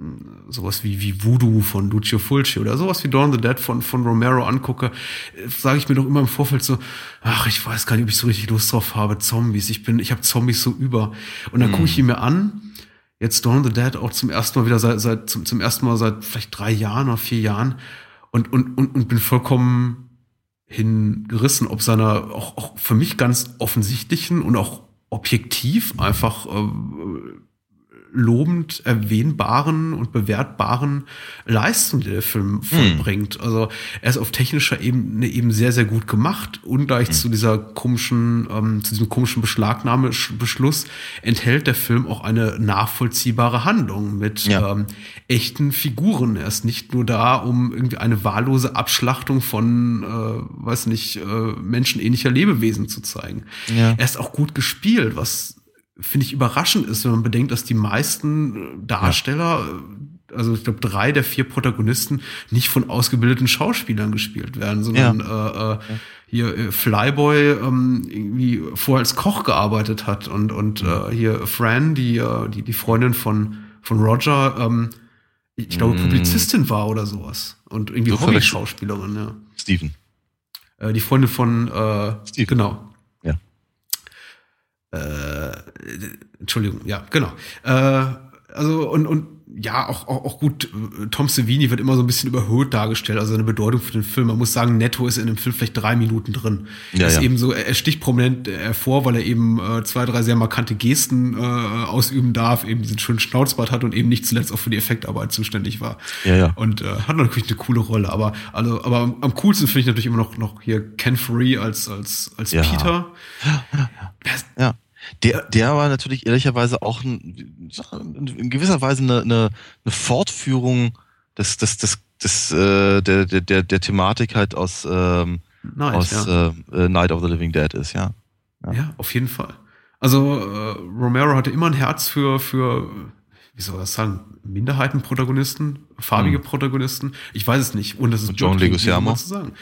S1: äh, sowas wie, wie Voodoo von Lucio Fulci oder sowas wie Dawn the Dead von, von Romero angucke, sage ich mir doch immer im Vorfeld so, ach, ich weiß gar nicht, ob ich so richtig Lust drauf habe, Zombies. Ich bin, ich habe Zombies so über. Und dann mhm. gucke ich ihn mir an jetzt Dawn the Dead auch zum ersten Mal wieder seit, seit zum, zum ersten Mal seit vielleicht drei Jahren oder vier Jahren. Und, und, und, und bin vollkommen hingerissen, ob seiner auch, auch für mich ganz offensichtlichen und auch objektiv einfach äh, lobend erwähnbaren und bewertbaren Leistung, die der Film vollbringt. Hm. Also er ist auf technischer Ebene eben sehr, sehr gut gemacht. Ungleich hm. zu dieser komischen, ähm, zu diesem komischen Beschlagnahmebeschluss enthält der Film auch eine nachvollziehbare Handlung mit ja. ähm, echten Figuren. Er ist nicht nur da, um irgendwie eine wahllose Abschlachtung von, äh, weiß nicht, äh, menschenähnlicher Lebewesen zu zeigen. Ja. Er ist auch gut gespielt, was finde ich überraschend ist, wenn man bedenkt, dass die meisten äh, Darsteller, ja. also ich glaube drei der vier Protagonisten, nicht von ausgebildeten Schauspielern gespielt werden, sondern ja. äh, äh, hier äh, Flyboy ähm, irgendwie vorher als Koch gearbeitet hat und und äh, hier Fran, die äh, die die Freundin von von Roger, ähm, ich glaube mm. Publizistin war oder sowas und irgendwie Hobby-Schauspielerin, ja.
S2: Steven.
S1: Äh, die Freundin von äh, Steven. genau äh, Entschuldigung, ja, genau. Äh, also und, und ja, auch, auch, auch gut, Tom Savini wird immer so ein bisschen überhöht dargestellt, also seine Bedeutung für den Film. Man muss sagen, netto ist in dem Film vielleicht drei Minuten drin. Ja, er ist ja. eben so, er sticht prominent hervor, weil er eben äh, zwei, drei sehr markante Gesten äh, ausüben darf, eben diesen schönen Schnauzbart hat und eben nicht zuletzt auch für die Effektarbeit zuständig war.
S2: Ja, ja.
S1: Und äh, hat natürlich eine coole Rolle. Aber also, aber am, am coolsten finde ich natürlich immer noch, noch hier Ken Free als, als, als
S2: ja.
S1: Peter.
S2: Ja, ja, ja. ja. Der, der war natürlich ehrlicherweise auch ein, in gewisser Weise eine, eine, eine Fortführung des, des, des, des äh, der, der, der Thematik halt aus, ähm, Night, aus ja. äh, Night of the Living Dead ist, ja.
S1: Ja, ja auf jeden Fall. Also äh, Romero hatte immer ein Herz für, für wie soll das sagen, Minderheitenprotagonisten, farbige hm. Protagonisten. Ich weiß es nicht. Und das ist
S2: John Leguizamo.
S1: zu sagen.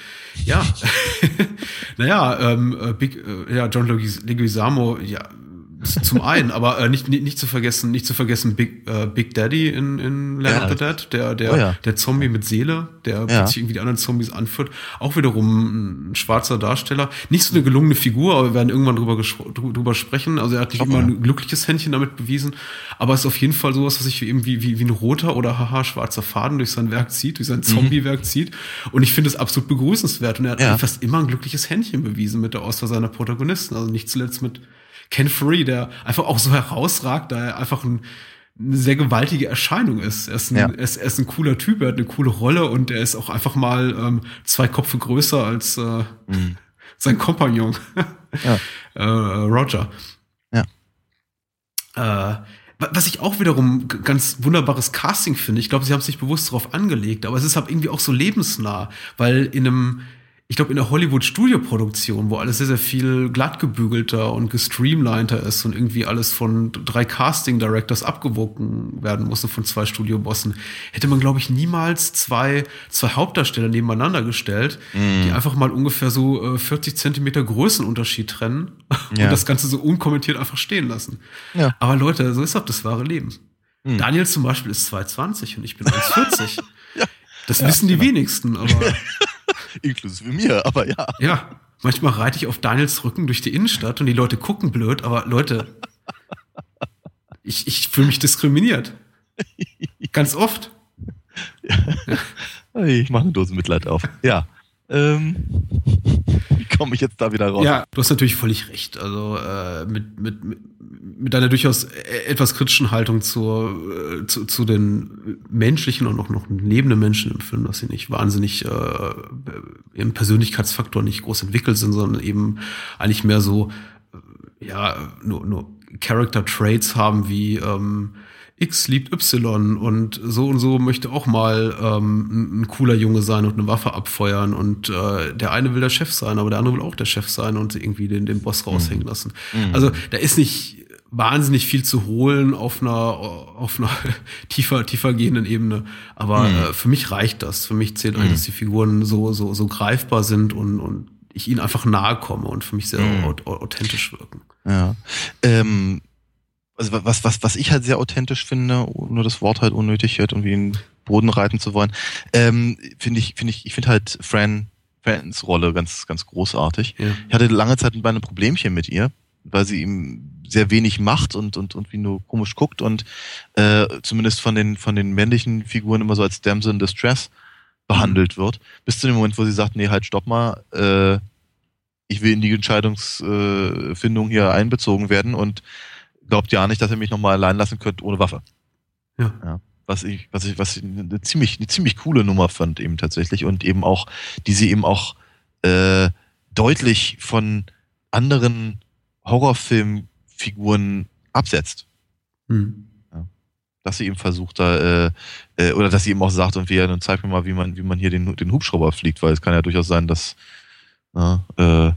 S1: Ja, <laughs> naja, ähm, äh, Big, äh, ja, John Leguizamo, ja, zum einen, aber äh, nicht, nicht, nicht zu vergessen, nicht zu vergessen Big, äh, Big Daddy in, in Land ja. of the Dead, der, der, oh ja. der Zombie mit Seele, der ja. sich irgendwie die anderen Zombies anführt. Auch wiederum ein schwarzer Darsteller. Nicht so eine gelungene Figur, aber wir werden irgendwann drüber, drüber sprechen. Also er hat nicht okay. immer ein glückliches Händchen damit bewiesen, aber es ist auf jeden Fall sowas, was sich eben wie, wie, wie ein roter oder haha schwarzer Faden durch sein Werk zieht, durch sein mhm. Zombie-Werk zieht. Und ich finde es absolut begrüßenswert. Und er hat fast immer ein glückliches Händchen bewiesen mit der Auswahl seiner Protagonisten. Also nicht zuletzt mit Ken Free, der einfach auch so herausragt, da er einfach ein, eine sehr gewaltige Erscheinung ist. Er ist, ein, ja. er, ist, er ist ein cooler Typ, er hat eine coole Rolle und er ist auch einfach mal ähm, zwei Kopfe größer als äh, mhm. <laughs> sein Kompagnon, ja. <laughs> äh, Roger.
S2: Ja.
S1: Äh, was ich auch wiederum ganz wunderbares Casting finde. Ich glaube, sie haben sich bewusst darauf angelegt, aber es ist halt irgendwie auch so lebensnah, weil in einem ich glaube, in der Hollywood-Studio-Produktion, wo alles sehr, sehr viel glattgebügelter und gestreamliner ist und irgendwie alles von drei Casting-Directors abgewogen werden musste von zwei Studiobossen, hätte man, glaube ich, niemals zwei, zwei Hauptdarsteller nebeneinander gestellt, mm. die einfach mal ungefähr so äh, 40 Zentimeter Größenunterschied trennen <laughs> ja. und das Ganze so unkommentiert einfach stehen lassen. Ja. Aber Leute, so ist auch das wahre Leben. Mm. Daniel zum Beispiel ist 2,20 und ich bin 1,40. <laughs> ja. Das ja, wissen die genau. wenigsten, aber. <laughs> <laughs>
S2: Inklusive mir, aber ja.
S1: Ja, manchmal reite ich auf Daniels Rücken durch die Innenstadt und die Leute gucken blöd, aber Leute, ich, ich fühle mich diskriminiert. Ganz oft.
S2: Ja. Ich mache eine Dose Mitleid auf. Ja. Ähm, wie komme ich jetzt da wieder raus?
S1: Ja, du hast natürlich völlig recht. Also äh, mit, mit, mit deiner durchaus etwas kritischen Haltung zur, äh, zu, zu den menschlichen und auch noch lebenden Menschen im Film, dass sie nicht wahnsinnig äh, im Persönlichkeitsfaktor nicht groß entwickelt sind, sondern eben eigentlich mehr so äh, ja nur, nur Character Traits haben wie ähm, X liebt Y und so und so möchte auch mal ähm, ein cooler Junge sein und eine Waffe abfeuern und äh, der eine will der Chef sein, aber der andere will auch der Chef sein und irgendwie den, den Boss raushängen mhm. lassen. Mhm. Also da ist nicht wahnsinnig viel zu holen auf einer auf einer <laughs> tiefer tiefer gehenden Ebene, aber mhm. äh, für mich reicht das. Für mich zählt eigentlich, dass die Figuren so so so greifbar sind und und ich ihnen einfach nahe komme und für mich sehr mhm. authentisch wirken.
S2: Ja. Ähm also was, was, was ich halt sehr authentisch finde, nur das Wort halt unnötig hört, irgendwie in den Boden reiten zu wollen, ähm, finde ich, finde ich, ich finde halt Fran, Frans Rolle ganz, ganz großartig. Ja. Ich hatte lange Zeit ein Problemchen mit ihr, weil sie ihm sehr wenig macht und, und, und wie nur komisch guckt und äh, zumindest von den, von den männlichen Figuren immer so als Damsel in Distress behandelt mhm. wird. Bis zu dem Moment, wo sie sagt, nee, halt, stopp mal, äh, ich will in die Entscheidungsfindung hier einbezogen werden und glaubt ja nicht, dass ihr mich nochmal allein lassen könnt ohne Waffe. Ja. ja. Was ich, was ich, was ich eine ziemlich, eine ziemlich coole Nummer fand eben tatsächlich und eben auch, die sie eben auch äh, deutlich von anderen Horrorfilmfiguren absetzt. Mhm. Ja. Dass sie eben versucht, da, äh, äh, oder dass sie eben auch sagt, und wir, dann zeig mir mal, wie man, wie man hier den, den Hubschrauber fliegt, weil es kann ja durchaus sein, dass, na, äh,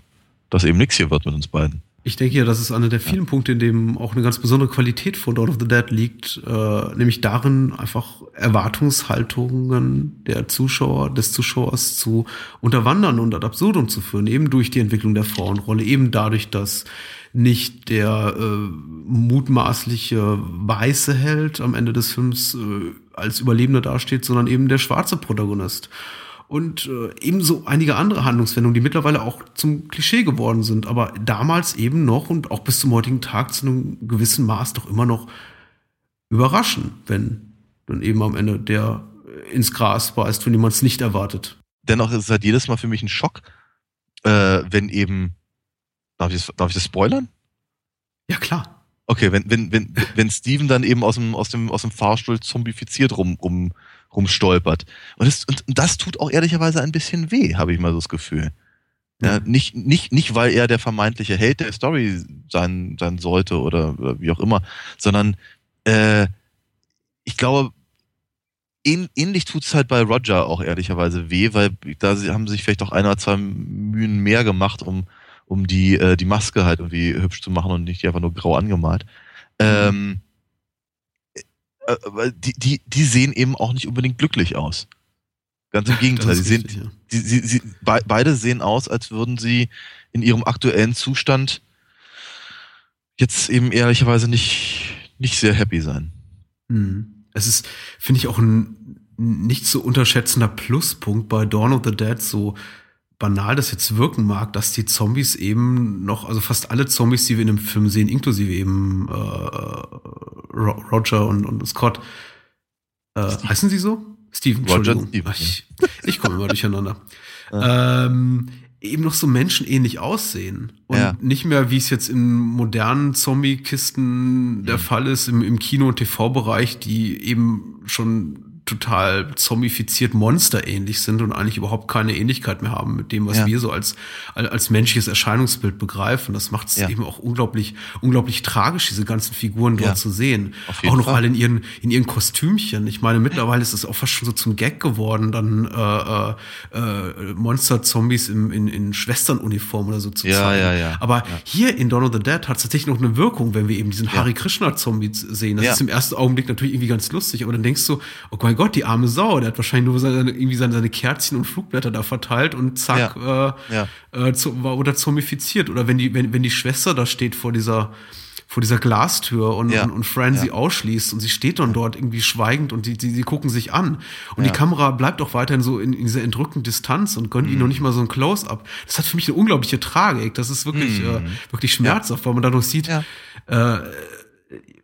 S2: dass eben nichts hier wird mit uns beiden.
S1: Ich denke ja, das ist einer der vielen ja. Punkte, in dem auch eine ganz besondere Qualität von Dawn of the Dead liegt, äh, nämlich darin, einfach Erwartungshaltungen der Zuschauer, des Zuschauers zu unterwandern und ad absurdum zu führen, eben durch die Entwicklung der Frauenrolle, eben dadurch, dass nicht der äh, mutmaßliche weiße Held am Ende des Films äh, als Überlebender dasteht, sondern eben der schwarze Protagonist und äh, ebenso einige andere Handlungswendungen, die mittlerweile auch zum Klischee geworden sind, aber damals eben noch und auch bis zum heutigen Tag zu einem gewissen Maß doch immer noch überraschen, wenn dann eben am Ende der ins Gras beißt, wenn jemand es nicht erwartet.
S2: Dennoch ist es halt jedes Mal für mich ein Schock, äh, wenn eben, darf ich, das, darf ich das spoilern?
S1: Ja, klar.
S2: Okay, wenn, wenn, wenn, wenn Steven dann eben aus dem, aus dem, aus dem Fahrstuhl zombifiziert rum, rum rumstolpert. Und das, und das tut auch ehrlicherweise ein bisschen weh, habe ich mal so das Gefühl. Ja, nicht, nicht, nicht, weil er der vermeintliche Held der Story sein, sein sollte oder, oder wie auch immer, sondern äh, ich glaube, ähnlich tut es halt bei Roger auch ehrlicherweise weh, weil da haben sich vielleicht auch ein oder zwei Mühen mehr gemacht, um, um die, äh, die Maske halt irgendwie hübsch zu machen und nicht einfach nur grau angemalt. Ähm, äh, die, die, die sehen eben auch nicht unbedingt glücklich aus. Ganz im Gegenteil. Sie sehen, richtig, ja. die, sie, sie, be, beide sehen aus, als würden sie in ihrem aktuellen Zustand jetzt eben ehrlicherweise nicht, nicht sehr happy sein.
S1: Hm. Es ist, finde ich, auch ein nicht zu unterschätzender Pluspunkt bei Dawn of the Dead, so banal das jetzt wirken mag, dass die Zombies eben noch, also fast alle Zombies, die wir in dem Film sehen, inklusive eben äh, Roger und, und Scott, äh, heißen sie so? Steven,
S2: Roger Steven.
S1: ich, <laughs> ich komme immer durcheinander. <laughs> Ähm, eben noch so menschenähnlich aussehen. Und ja. nicht mehr, wie es jetzt in modernen Zombie-Kisten der mhm. Fall ist, im, im Kino- und TV-Bereich, die eben schon total zombifiziert monsterähnlich sind und eigentlich überhaupt keine Ähnlichkeit mehr haben mit dem, was ja. wir so als, als menschliches Erscheinungsbild begreifen. Das macht es ja. eben auch unglaublich, unglaublich tragisch, diese ganzen Figuren dort ja. zu sehen. Auch noch Fall. alle in ihren, in ihren Kostümchen. Ich meine, mittlerweile ist es auch fast schon so zum Gag geworden, dann äh, äh, Monster-Zombies in, in, in Schwesternuniform oder so zu
S2: ja, zeigen. Ja, ja,
S1: Aber hier in Dawn of the Dead hat es tatsächlich noch eine Wirkung, wenn wir eben diesen Hari Krishna-Zombie sehen. Das ist im ersten Augenblick natürlich irgendwie ganz lustig, aber dann denkst du, oh mein Gott, die arme Sau, der hat wahrscheinlich nur seine, irgendwie seine, seine Kerzchen und Flugblätter da verteilt und zack, ja. Äh, ja. Äh, zu, war oder zombifiziert. Oder wenn die, wenn, wenn die Schwester da steht vor dieser, vor dieser Glastür und, ja. und, und Fran ja. sie ausschließt und sie steht dann dort irgendwie schweigend und die, die, die gucken sich an. Und ja. die Kamera bleibt auch weiterhin so in, in dieser entrückten Distanz und gönnt mhm. ihnen noch nicht mal so ein Close-up. Das hat für mich eine unglaubliche Tragik. Das ist wirklich, mhm. äh, wirklich schmerzhaft, weil man dadurch sieht, äh,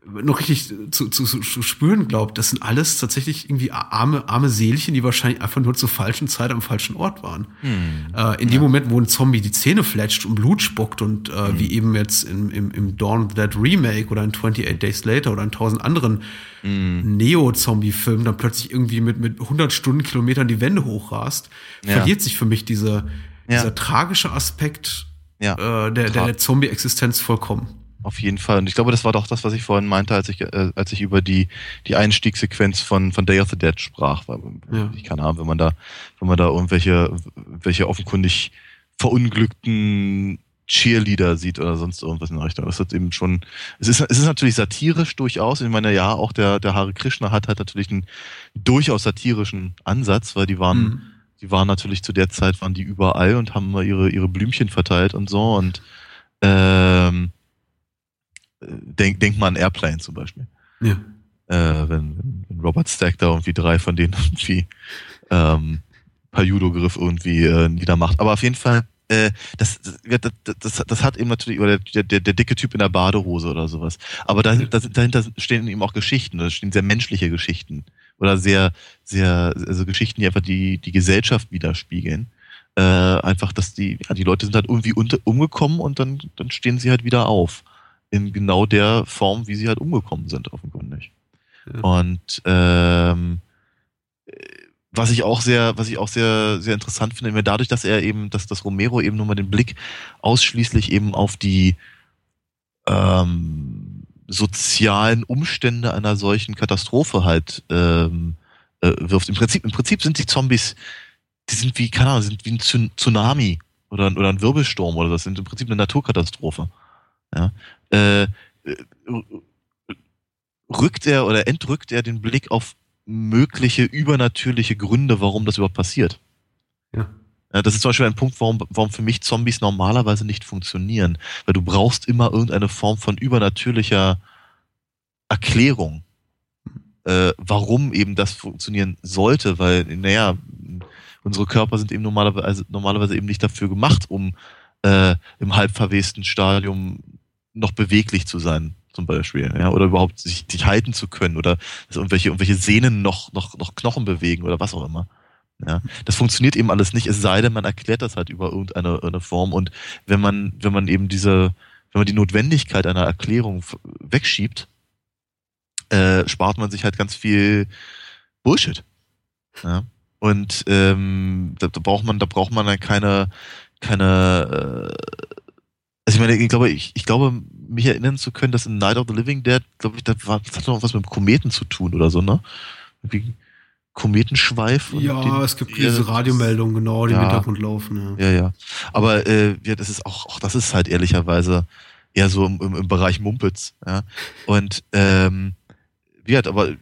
S1: noch richtig zu, zu, zu spüren glaubt, das sind alles tatsächlich irgendwie arme, arme Seelchen, die wahrscheinlich einfach nur zur falschen Zeit am falschen Ort waren. Hm. Äh, in dem Moment, wo ein Zombie die Zähne fletscht und Blut spuckt und äh, hm. wie eben jetzt im, im, im Dawn of That Remake oder in 28 Days Later oder in tausend anderen hm. Neo-Zombie-Filmen dann plötzlich irgendwie mit, mit 100 Stundenkilometern die Wände hochrast, ja. verliert sich für mich diese, ja. dieser tragische Aspekt ja. äh, der, der, der Zombie-Existenz vollkommen.
S2: Auf jeden Fall. Und ich glaube, das war doch das, was ich vorhin meinte, als ich, äh, als ich über die, die Einstiegssequenz von, von Day of the Dead sprach. Weil, ja. Ich keine Ahnung, wenn man da, wenn man da irgendwelche, welche offenkundig verunglückten Cheerleader sieht oder sonst irgendwas in der Richtung. Das ist eben schon, es ist, es ist natürlich satirisch durchaus. Ich meine, ja, auch der, der Hare Krishna hat halt natürlich einen durchaus satirischen Ansatz, weil die waren, mhm. die waren natürlich zu der Zeit, waren die überall und haben mal ihre, ihre Blümchen verteilt und so und, ähm, denk, denk mal an Airplane zum Beispiel. Ja. Äh, wenn, wenn Robert Stack da irgendwie drei von denen <laughs> irgendwie ähm, per Judo-Griff irgendwie äh, niedermacht. Aber auf jeden Fall, äh, das, das, das, das hat eben natürlich, oder der, der, der dicke Typ in der Badehose oder sowas. Aber dahinter, dahinter stehen eben auch Geschichten, da stehen sehr menschliche Geschichten. Oder sehr, sehr, also Geschichten, die einfach die, die Gesellschaft widerspiegeln. Äh, einfach, dass die, ja, die Leute sind halt irgendwie unter, umgekommen und dann, dann stehen sie halt wieder auf in genau der Form, wie sie halt umgekommen sind, offenkundig. Ja. Und ähm, was ich auch sehr, was ich auch sehr, sehr interessant finde, dadurch, dass er eben, dass das Romero eben nur mal den Blick ausschließlich eben auf die ähm, sozialen Umstände einer solchen Katastrophe halt ähm, äh, wirft. Im Prinzip, im Prinzip sind die Zombies, die sind wie, keine Ahnung, sind wie ein Tsunami oder, oder ein Wirbelsturm oder das sind im Prinzip eine Naturkatastrophe. Ja? Äh, rückt er oder entrückt er den Blick auf mögliche übernatürliche Gründe, warum das überhaupt passiert. Ja. Das ist zum Beispiel ein Punkt, warum, warum für mich Zombies normalerweise nicht funktionieren. Weil du brauchst immer irgendeine Form von übernatürlicher Erklärung, äh, warum eben das funktionieren sollte, weil, naja, unsere Körper sind eben normalerweise, normalerweise eben nicht dafür gemacht, um äh, im halbverwesten Stadium noch beweglich zu sein, zum Beispiel, ja, oder überhaupt sich, sich halten zu können oder dass irgendwelche, irgendwelche Sehnen noch, noch, noch Knochen bewegen oder was auch immer. Ja, das funktioniert eben alles nicht, es sei denn, man erklärt das halt über irgendeine eine Form und wenn man, wenn man eben diese, wenn man die Notwendigkeit einer Erklärung wegschiebt, äh, spart man sich halt ganz viel Bullshit. Ja. Und ähm, da, da braucht man, da braucht man dann keine, keine, äh, also ich meine, ich glaube, ich, ich glaube, mich erinnern zu können, dass in Night of the Living Dead, glaube ich, da war, das hat noch was mit Kometen zu tun oder so, ne? Wie Kometenschweif.
S1: Ja, den, es gibt diese Radiomeldungen, genau, die ja, im Hintergrund laufen.
S2: Ja, ja. ja. Aber äh, ja, das ist auch, auch das ist halt ehrlicherweise eher so im, im, im Bereich Mumpitz. Ja? Und ähm, wie hat, aber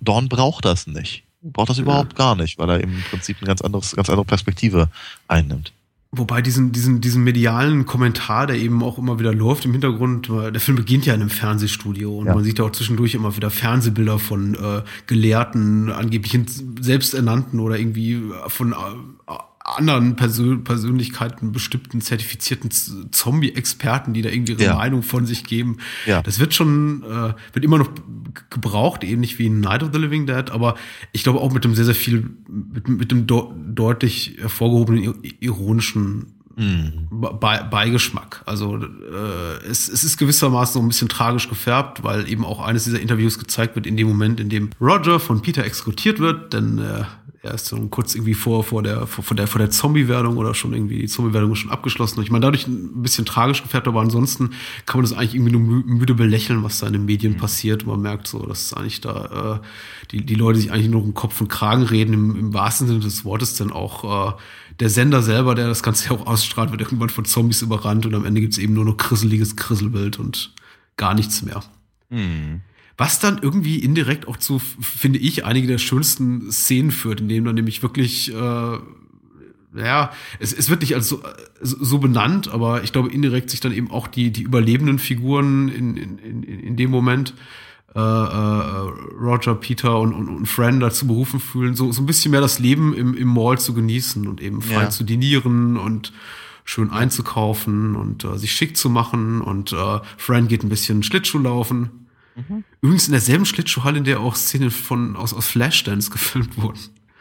S2: Dorn braucht das nicht. Braucht das überhaupt ja. gar nicht, weil er im Prinzip eine ganz, anderes, ganz andere Perspektive einnimmt.
S1: Wobei diesen, diesen, diesen medialen Kommentar, der eben auch immer wieder läuft im Hintergrund, der Film beginnt ja in einem Fernsehstudio und ja. man sieht ja auch zwischendurch immer wieder Fernsehbilder von äh, Gelehrten, angeblichen selbsternannten oder irgendwie von äh, anderen Persön Persönlichkeiten, bestimmten zertifizierten Zombie-Experten, die da irgendwie ihre ja. Meinung von sich geben. Ja. Das wird schon, äh, wird immer noch gebraucht, ähnlich wie in Night of the Living Dead, aber ich glaube auch mit dem sehr, sehr viel, mit, mit dem deutlich hervorgehobenen ironischen Mm. Be Beigeschmack. Also äh, es, es ist gewissermaßen so ein bisschen tragisch gefärbt, weil eben auch eines dieser Interviews gezeigt wird in dem Moment, in dem Roger von Peter exekutiert wird, denn äh, er ist so kurz irgendwie vor, vor der, vor der, vor der Zombie-Werdung oder schon irgendwie, die Zombie-Werdung ist schon abgeschlossen. Und ich meine, dadurch ein bisschen tragisch gefärbt, aber ansonsten kann man das eigentlich irgendwie nur müde belächeln, was da in den Medien mhm. passiert. Man merkt so, dass eigentlich da, äh, die, die Leute sich eigentlich nur um Kopf und Kragen reden, im, im wahrsten Sinne des Wortes, denn auch, äh, der Sender selber, der das Ganze <laughs> ja auch ausstrahlt, wird irgendwann von Zombies überrannt und am Ende gibt's eben nur noch krisseliges Krisselbild und gar nichts mehr. Mhm. Was dann irgendwie indirekt auch zu, finde ich, einige der schönsten Szenen führt, in denen man nämlich wirklich, äh, ja, es, es wird nicht als so, so benannt, aber ich glaube, indirekt sich dann eben auch die, die überlebenden Figuren in, in, in, in dem Moment äh, äh, Roger, Peter und, und, und Fran dazu berufen fühlen, so, so ein bisschen mehr das Leben im, im Mall zu genießen und eben frei ja. zu dinieren und schön einzukaufen und äh, sich schick zu machen und äh, Fran geht ein bisschen Schlittschuh laufen Mhm. Übrigens in derselben Schlittschuhhalle, in der auch Szenen von, aus, aus Flashdance gefilmt wurden.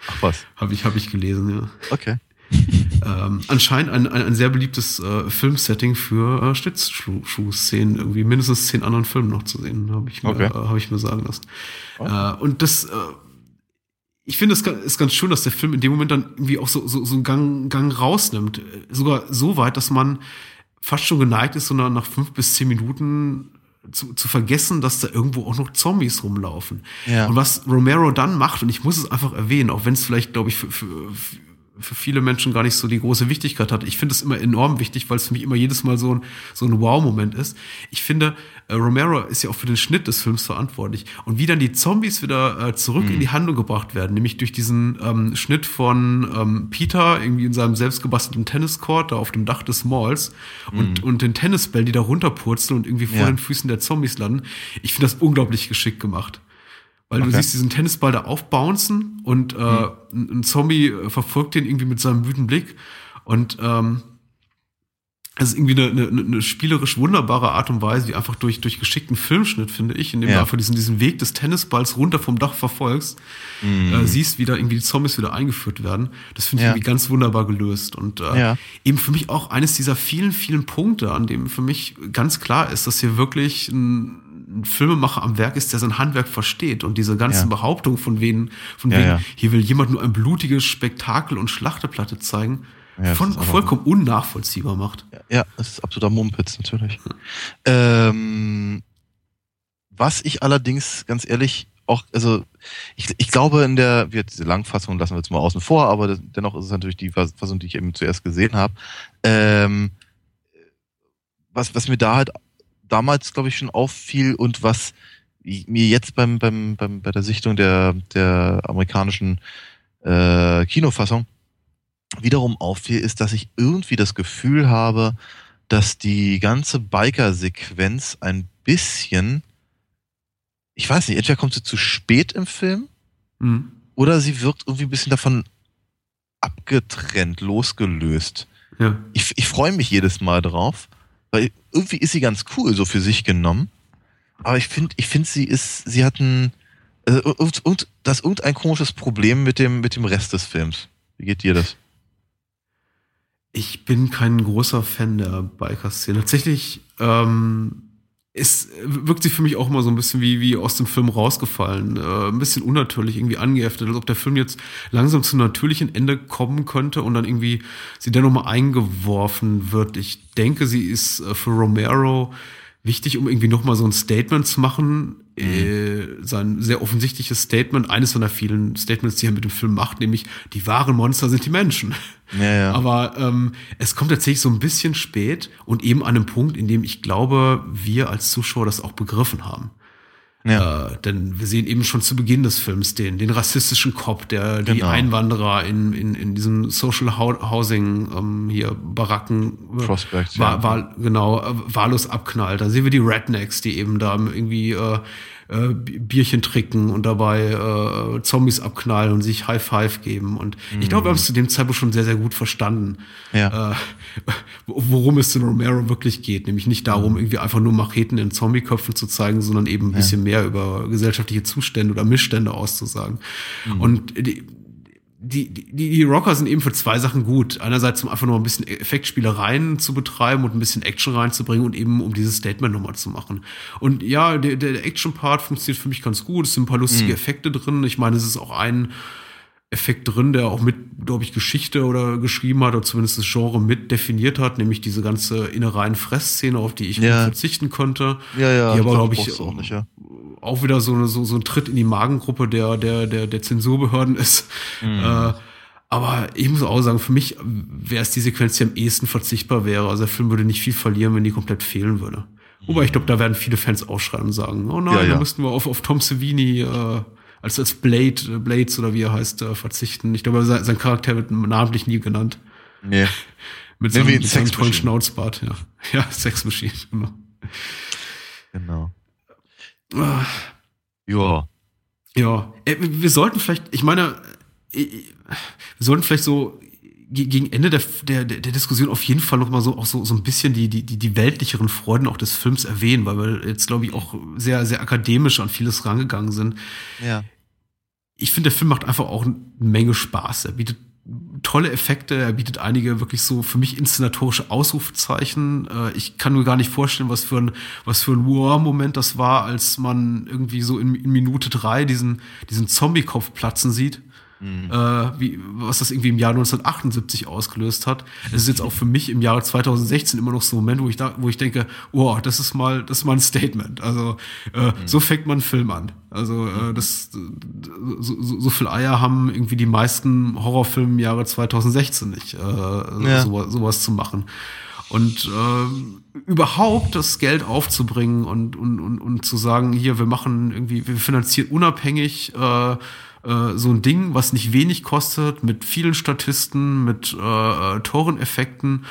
S2: Ach was.
S1: Habe ich, hab ich gelesen, ja.
S2: Okay. <laughs>
S1: ähm, anscheinend ein, ein, ein sehr beliebtes äh, Filmsetting für äh, Schlittschuh-Szenen, irgendwie mindestens zehn anderen Filmen noch zu sehen, habe ich, mir, okay. äh, hab ich mir sagen lassen. Oh. Äh, und das, äh, ich finde, es ist ganz schön, dass der Film in dem Moment dann irgendwie auch so, so, so einen Gang, Gang rausnimmt. Sogar so weit, dass man fast schon geneigt ist, sondern nach fünf bis zehn Minuten zu, zu vergessen, dass da irgendwo auch noch Zombies rumlaufen. Ja. Und was Romero dann macht, und ich muss es einfach erwähnen, auch wenn es vielleicht, glaube ich, für, für, für viele Menschen gar nicht so die große Wichtigkeit hat. Ich finde es immer enorm wichtig, weil es für mich immer jedes Mal so ein, so ein Wow-Moment ist. Ich finde, äh, Romero ist ja auch für den Schnitt des Films verantwortlich. Und wie dann die Zombies wieder äh, zurück mhm. in die Handlung gebracht werden, nämlich durch diesen ähm, Schnitt von ähm, Peter irgendwie in seinem selbstgebastelten Tenniscourt da auf dem Dach des Malls mhm. und, und den Tennisbällen, die da runterpurzeln und irgendwie vor ja. den Füßen der Zombies landen. Ich finde das unglaublich geschickt gemacht. Weil okay. du siehst diesen Tennisball da aufbouncen und äh, mhm. ein Zombie äh, verfolgt den irgendwie mit seinem wütenden Blick. Und ähm, es ist irgendwie eine, eine, eine spielerisch wunderbare Art und Weise, wie einfach durch, durch geschickten Filmschnitt, finde ich, indem ja. du einfach diesen, diesen Weg des Tennisballs runter vom Dach verfolgst, mhm. äh, siehst, wie da irgendwie die Zombies wieder eingeführt werden. Das finde ich ja. irgendwie ganz wunderbar gelöst. Und äh, ja. eben für mich auch eines dieser vielen, vielen Punkte, an dem für mich ganz klar ist, dass hier wirklich ein ein Filmemacher am Werk ist, der sein Handwerk versteht und diese ganzen ja. Behauptungen von wegen, von ja, wegen, ja. hier will jemand nur ein blutiges Spektakel und Schlachteplatte zeigen, von, vollkommen unnachvollziehbar macht.
S2: Ja, das ist absoluter Mumpitz natürlich. Ähm, was ich allerdings ganz ehrlich auch, also ich, ich glaube in der, wir diese Langfassung lassen wir jetzt mal außen vor, aber dennoch ist es natürlich die Fassung, die ich eben zuerst gesehen habe. Ähm, was, was mir da halt damals, glaube ich, schon auffiel und was mir jetzt beim, beim, beim, bei der Sichtung der, der amerikanischen äh, Kinofassung wiederum auffiel, ist, dass ich irgendwie das Gefühl habe, dass die ganze Biker-Sequenz ein bisschen, ich weiß nicht, entweder kommt sie zu spät im Film mhm. oder sie wirkt irgendwie ein bisschen davon abgetrennt, losgelöst. Ja. Ich, ich freue mich jedes Mal drauf, weil irgendwie ist sie ganz cool, so für sich genommen. Aber ich finde, ich finde, sie ist, sie hat ein, also, und, und das irgendein komisches Problem mit dem, mit dem Rest des Films. Wie geht dir das?
S1: Ich bin kein großer Fan der Biker-Szene. Tatsächlich ähm, es wirkt sich für mich auch immer so ein bisschen wie, wie aus dem Film rausgefallen. Äh, ein bisschen unnatürlich, irgendwie angeheftet, als ob der Film jetzt langsam zu natürlichen Ende kommen könnte und dann irgendwie sie dann nochmal eingeworfen wird. Ich denke, sie ist äh, für Romero wichtig, um irgendwie nochmal so ein Statement zu machen. Mhm. Äh, sein sehr offensichtliches Statement, eines von der vielen Statements, die er mit dem Film macht, nämlich die wahren Monster sind die Menschen. Ja, ja. <laughs> Aber ähm, es kommt tatsächlich so ein bisschen spät und eben an einem Punkt, in dem ich glaube, wir als Zuschauer das auch begriffen haben. Ja. Äh, denn wir sehen eben schon zu Beginn des Films den, den rassistischen Cop, der genau. die Einwanderer in, in, in diesem Social Housing ähm, hier Baracken
S2: äh, Prospect,
S1: war, ja. war, genau, äh, wahllos abknallt. Da sehen wir die Rednecks, die eben da irgendwie äh, äh, Bierchen trinken und dabei äh, Zombies abknallen und sich High Five geben. Und mhm. ich glaube, wir haben es zu dem Zeitpunkt schon sehr, sehr gut verstanden, ja. äh, worum es in Romero wirklich geht. Nämlich nicht darum, mhm. irgendwie einfach nur Macheten in Zombieköpfen zu zeigen, sondern eben ein bisschen mehr über gesellschaftliche Zustände oder Missstände auszusagen. Mhm. Und die, die, die, die Rocker sind eben für zwei Sachen gut. Einerseits, um einfach nur ein bisschen Effektspielereien zu betreiben und ein bisschen Action reinzubringen und eben um dieses Statement nochmal zu machen. Und ja, der, der Action-Part funktioniert für mich ganz gut. Es sind ein paar lustige mhm. Effekte drin. Ich meine, es ist auch ein Effekt drin, der auch mit, glaube ich, Geschichte oder geschrieben hat oder zumindest das Genre mit definiert hat, nämlich diese ganze innereien Fressszene, auf die ich ja. verzichten konnte.
S2: Ja, ja.
S1: Die aber, glaube ich, auch, nicht, ja. Auch wieder so, so, so ein Tritt in die Magengruppe der, der, der, der Zensurbehörden ist. Mhm. Äh, aber ich muss auch sagen, für mich wäre es die Sequenz, die am ehesten verzichtbar wäre. Also der Film würde nicht viel verlieren, wenn die komplett fehlen würde. Wobei ich glaube, da werden viele Fans ausschreien und sagen, oh nein, ja, ja. da müssten wir auf, auf Tom Savini äh, als, als Blade, äh, Blades oder wie er heißt, äh, verzichten. Ich glaube, sein, sein Charakter wird namentlich nie genannt.
S2: Nee. <laughs>
S1: mit seinem, mit seinem tollen Schnauzbart, ja. <laughs> Ja, Sex Machine, genau.
S2: Genau. Ja.
S1: Ja. Äh, wir sollten vielleicht, ich meine, wir sollten vielleicht so gegen Ende der, der, der Diskussion auf jeden Fall noch mal so auch so, so ein bisschen die, die, die weltlicheren Freuden auch des Films erwähnen, weil wir jetzt, glaube ich, auch sehr, sehr akademisch an vieles rangegangen sind.
S2: Ja.
S1: Ich finde, der Film macht einfach auch eine Menge Spaß. Er bietet tolle Effekte, er bietet einige wirklich so für mich inszenatorische Ausrufezeichen. Äh, ich kann mir gar nicht vorstellen, was für ein, was für ein War-Moment das war, als man irgendwie so in, in Minute drei diesen, diesen Zombie-Kopf platzen sieht Mhm. Äh, wie, was das irgendwie im Jahr 1978 ausgelöst hat. Es ist jetzt auch für mich im Jahre 2016 immer noch so ein Moment, wo ich da, wo ich denke, oh, das ist mal, das ist mal ein Statement. Also äh, mhm. so fängt man einen Film an. Also äh, das so, so, so viel Eier haben irgendwie die meisten Horrorfilme im Jahre 2016 nicht, äh, ja. sowas, sowas zu machen. Und äh, überhaupt das Geld aufzubringen und, und, und, und zu sagen, hier, wir machen irgendwie, wir finanzieren unabhängig äh, äh, so ein Ding, was nicht wenig kostet, mit vielen Statisten, mit äh, äh, Toreneffekten,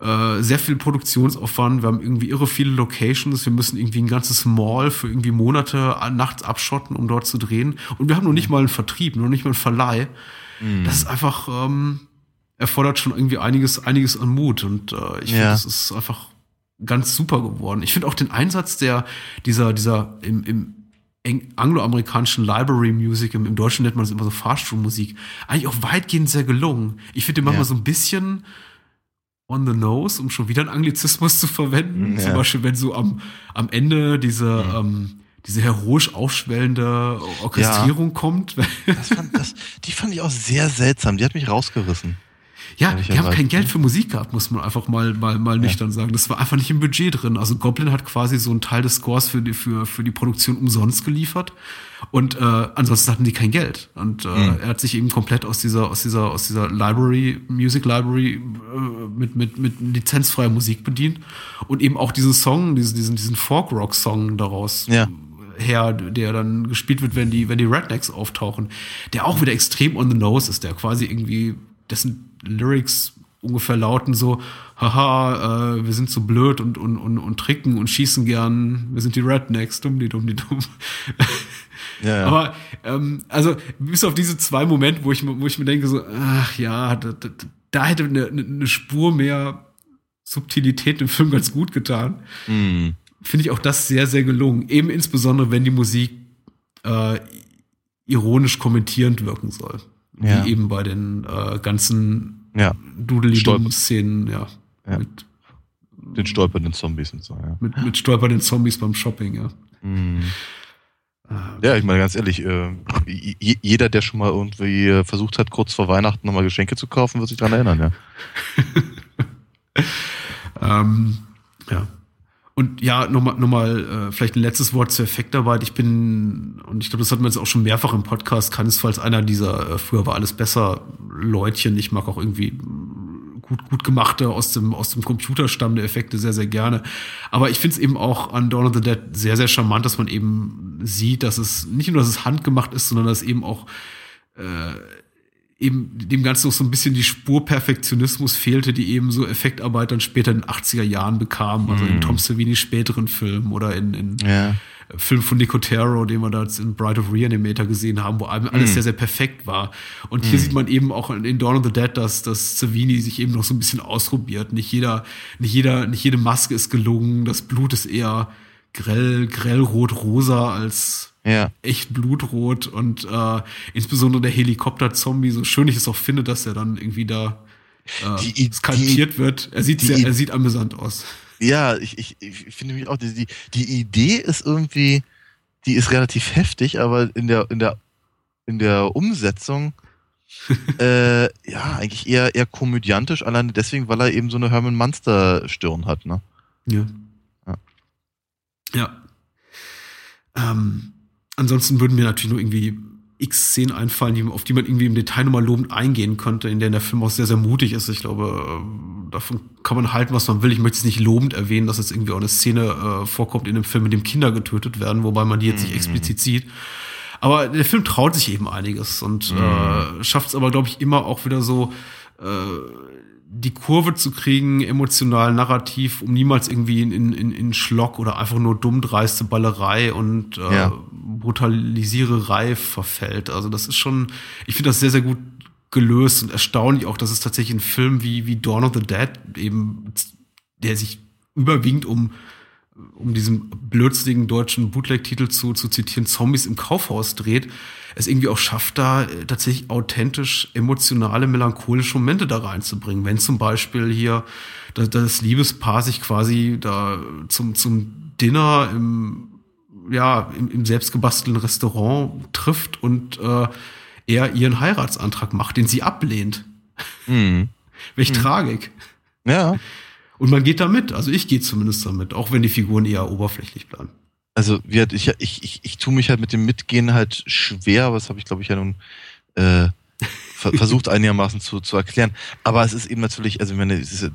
S1: äh, sehr viel Produktionsaufwand. Wir haben irgendwie irre viele Locations. Wir müssen irgendwie ein ganzes Mall für irgendwie Monate nachts abschotten, um dort zu drehen. Und wir haben noch nicht mal einen Vertrieb, noch nicht mal einen Verleih. Mhm. Das ist einfach ähm, erfordert schon irgendwie einiges, einiges an Mut. Und äh, ich ja. finde, das ist einfach ganz super geworden. Ich finde auch den Einsatz der dieser dieser im, im angloamerikanischen Library Music, im, im, Deutschen nennt man es immer so Fahrstuhlmusik, eigentlich auch weitgehend sehr gelungen. Ich finde den manchmal ja. so ein bisschen on the nose, um schon wieder einen Anglizismus zu verwenden. Ja. Zum Beispiel, wenn so am, am Ende diese, ja. ähm, diese heroisch aufschwellende Orchestrierung kommt. <laughs>
S2: Das fand, das, die fand ich auch sehr seltsam. Die hat mich rausgerissen.
S1: Ja, die haben kein Geld für Musik gehabt, muss man einfach mal, mal, mal ja. nüchtern sagen. Das war einfach nicht im Budget drin. Also Goblin hat quasi so einen Teil des Scores für die, für, für die Produktion umsonst geliefert. Und äh, ansonsten hatten die kein Geld. Und äh, mhm. er hat sich eben komplett aus dieser, aus dieser, aus dieser Library, Music Library äh, mit, mit, mit lizenzfreier Musik bedient. Und eben auch diesen Song, diesen, diesen, diesen Folk-Rock-Song daraus.
S2: Ja
S1: her, der dann gespielt wird, wenn die, wenn die Rednecks auftauchen, der auch wieder extrem on the nose ist, der quasi irgendwie, dessen Lyrics ungefähr lauten so, haha, äh, wir sind so blöd und, und, und, und tricken und schießen gern, wir sind die Rednecks, dumm, die dumm, die dumm. <laughs> Ja, ja. Aber ähm, also bis auf diese zwei Momente, wo ich, wo ich mir denke, so, ach ja, da, da, da hätte eine, eine Spur mehr Subtilität im Film ganz gut getan. Mm. Finde ich auch das sehr, sehr gelungen. Eben insbesondere, wenn die Musik äh, ironisch kommentierend wirken soll ja. wie eben bei den äh, ganzen
S2: ja.
S1: Doodly-Szenen, ja,
S2: ja.
S1: mit
S2: den stolpernden Zombies und so, ja.
S1: Mit, mit stolpernden Zombies beim Shopping, ja.
S2: Mhm. Ja, ich meine ganz ehrlich, äh, jeder, der schon mal irgendwie äh, versucht hat, kurz vor Weihnachten nochmal Geschenke zu kaufen, wird sich daran erinnern,
S1: ja. <laughs> ähm, ja. Und ja, nochmal, nochmal, äh, vielleicht ein letztes Wort zur Effektarbeit. Ich bin, und ich glaube, das hatten wir jetzt auch schon mehrfach im Podcast, keinesfalls einer dieser äh, früher war alles besser Leutchen. Ich mag auch irgendwie gut, gut gemachte aus dem, aus dem Computer stammende Effekte sehr, sehr gerne. Aber ich finde es eben auch an Dawn of the Dead sehr, sehr charmant, dass man eben sieht, dass es nicht nur, dass es handgemacht ist, sondern dass eben auch äh, eben dem Ganzen noch so ein bisschen die Spur Perfektionismus fehlte, die eben so Effektarbeit dann später in den 80er Jahren bekam, also in mhm. Tom Savini späteren Filmen oder in, in ja. Film von Nicotero, den wir da in Bride of Reanimator gesehen haben, wo alles mm. sehr, sehr perfekt war. Und hier mm. sieht man eben auch in Dawn of the Dead, dass, dass Savini sich eben noch so ein bisschen ausprobiert. Nicht jeder, nicht jeder, nicht jede Maske ist gelungen. Das Blut ist eher grell, grellrot, rosa als ja. echt blutrot und äh, insbesondere der Helikopter-Zombie, so schön ich es auch finde, dass er dann irgendwie da äh, die, skalpiert die, wird. Er sieht sehr, er sieht amüsant aus.
S2: Ja, ich, ich, ich finde mich auch, die, die Idee ist irgendwie, die ist relativ heftig, aber in der, in der, in der Umsetzung <laughs> äh, ja, eigentlich eher, eher komödiantisch, alleine deswegen, weil er eben so eine Herman Munster-Stirn hat, ne?
S1: Ja. Ja. ja. Ähm, ansonsten würden mir natürlich nur irgendwie x Szenen einfallen, auf die man irgendwie im Detail nochmal lobend eingehen könnte, in denen der Film auch sehr, sehr mutig ist. Ich glaube, ähm, davon kann man halten, was man will. Ich möchte es nicht lobend erwähnen, dass jetzt irgendwie auch eine Szene äh, vorkommt in dem Film, in dem Kinder getötet werden, wobei man die jetzt nicht mhm. explizit sieht. Aber der Film traut sich eben einiges und mhm. äh, schafft es aber, glaube ich, immer auch wieder so, äh, die Kurve zu kriegen, emotional, narrativ, um niemals irgendwie in, in, in Schlock oder einfach nur dummdreiste Ballerei und äh, ja. Brutalisiererei verfällt. Also das ist schon, ich finde das sehr, sehr gut gelöst und erstaunlich auch, dass es tatsächlich ein Film wie, wie Dawn of the Dead eben, der sich überwiegend um um diesen blödsinnigen deutschen Bootleg-Titel zu, zu zitieren, Zombies im Kaufhaus dreht, es irgendwie auch schafft, da äh, tatsächlich authentisch emotionale, melancholische Momente da reinzubringen. Wenn zum Beispiel hier das, das Liebespaar sich quasi da zum, zum Dinner im, ja, im, im selbstgebastelten Restaurant trifft und äh, er ihren Heiratsantrag macht, den sie ablehnt. Mhm. <laughs> Welch mhm. Tragik.
S2: Ja.
S1: Und man geht damit, also ich gehe zumindest damit, auch wenn die Figuren eher oberflächlich bleiben.
S2: Also wie ich, ich, ich, ich tue mich halt mit dem Mitgehen halt schwer, aber das habe ich glaube ich ja nun äh, <laughs> versucht einigermaßen zu, zu erklären. Aber es ist eben natürlich, also ich meine, es ist,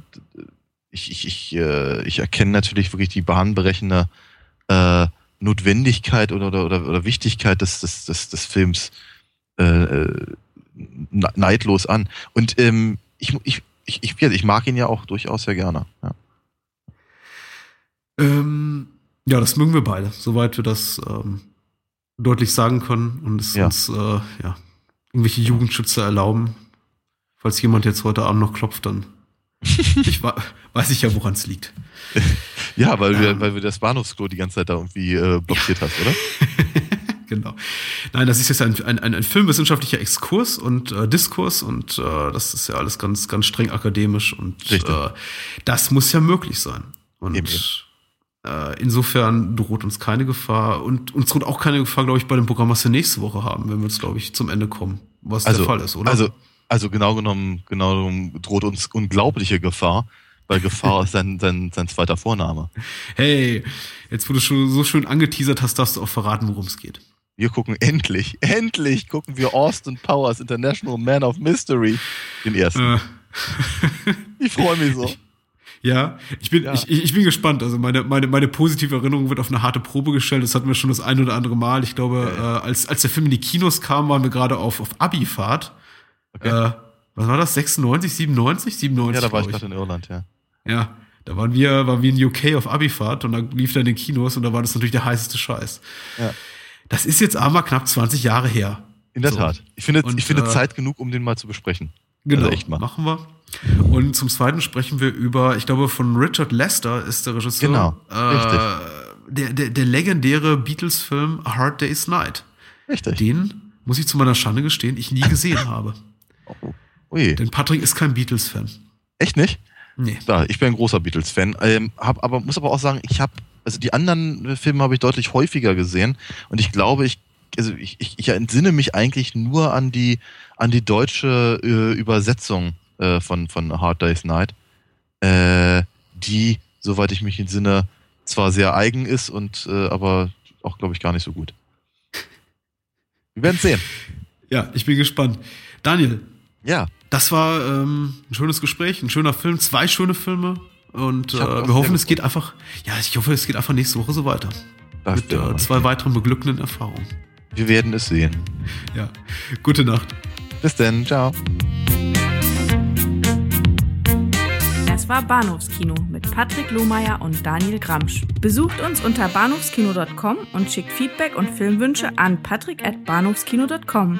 S2: ich, ich, ich, äh, ich erkenne natürlich wirklich die bahnbrechende äh, Notwendigkeit oder, oder, oder, oder Wichtigkeit des, des, des, des Films äh, äh neidlos an. Und ähm, ich, ich, ich, ich, ich mag ihn ja auch durchaus sehr gerne. Ja.
S1: Ähm, ja, das mögen wir beide, soweit wir das ähm, deutlich sagen können und es ja. uns äh, ja, irgendwelche Jugendschützer erlauben. Falls jemand jetzt heute Abend noch klopft, dann <laughs> ich weiß ich ja, woran es liegt. <laughs>
S2: Ja, weil, ähm, wir, weil wir das Bahnhofsklo die ganze Zeit da irgendwie äh, blockiert ja. hast, oder? <laughs>
S1: genau. Nein, das ist jetzt ein, ein, ein filmwissenschaftlicher Exkurs und äh, Diskurs und äh, das ist ja alles ganz, ganz streng akademisch und äh, das muss ja möglich sein. Und eben, Äh, insofern droht uns keine Gefahr und uns droht auch keine Gefahr, glaube ich, bei dem Programm, was wir nächste Woche haben, wenn wir jetzt, glaube ich, zum Ende kommen, was
S2: also,
S1: der Fall ist, oder?
S2: Also, also genau genommen, genau genommen droht uns unglaubliche Gefahr, weil Gefahr <laughs> ist sein, sein, sein zweiter Vorname.
S1: Hey, jetzt wo du schon so schön angeteasert hast, darfst du auch verraten, worum es geht.
S2: Wir gucken endlich, endlich gucken wir Austin Powers International Man of Mystery, den ersten. Äh. ich freue mich so. <laughs>
S1: Ja, ich bin, ja. Ich, ich bin gespannt. Also meine, meine, meine positive Erinnerung wird auf eine harte Probe gestellt. Das hatten wir schon das ein oder andere Mal. Ich glaube, ja. äh, als, als der Film in die Kinos kam, waren wir gerade auf, auf Abi-Fahrt. Okay. Äh, was war das? 96, 97? 97.
S2: Ja, da war ich gerade in Irland, ja.
S1: Ja, da waren wir, waren wir in UK auf Abi-Fahrt und da lief er in den Kinos und da war das natürlich der heißeste Scheiß. Ja. Das ist jetzt aber knapp 20 Jahre her.
S2: In der so. Tat. Ich finde, und, ich finde äh, Zeit genug, um den mal zu besprechen.
S1: Genau, also echt mal. machen wir. Und zum Zweiten sprechen wir über, ich glaube, von Richard Lester ist der Regisseur.
S2: Genau,
S1: äh, richtig. Der, der, der legendäre Beatles-Film A Hard Day's Night.
S2: Richtig.
S1: Den, muss ich zu meiner Schande gestehen, ich nie gesehen <laughs> habe.
S2: Oh, ui.
S1: Denn Patrick ist kein Beatles-Fan.
S2: Echt nicht? Nee. Ja, ich bin ein großer Beatles-Fan. Ähm, hab, aber muss aber auch sagen, ich habe, also die anderen Filme habe ich deutlich häufiger gesehen und ich glaube, ich, also ich, ich, ich entsinne mich eigentlich nur an die, an die deutsche äh, Übersetzung äh, von, von Hard Day's Night, äh, die, soweit ich mich entsinne, zwar sehr eigen ist und äh, aber auch, glaube ich, gar nicht so gut. Wir werden sehen.
S1: Ja, ich bin gespannt. Daniel.
S2: Ja.
S1: Das war ähm, ein schönes Gespräch, ein schöner Film, zwei schöne Filme. Und äh, wir hoffen, es geht einfach, ja, ich hoffe, es geht einfach nächste Woche so weiter. Das mit äh, zwei weiteren beglückenden Erfahrungen.
S2: Wir werden es sehen.
S1: Ja. Gute Nacht.
S2: Bis dann. Ciao.
S3: Das war Bahnhofskino mit Patrick Lohmeier und Daniel Gramsch. Besucht uns unter bahnhofskino.com und schickt Feedback und Filmwünsche an patrick@bahnhofskino.com.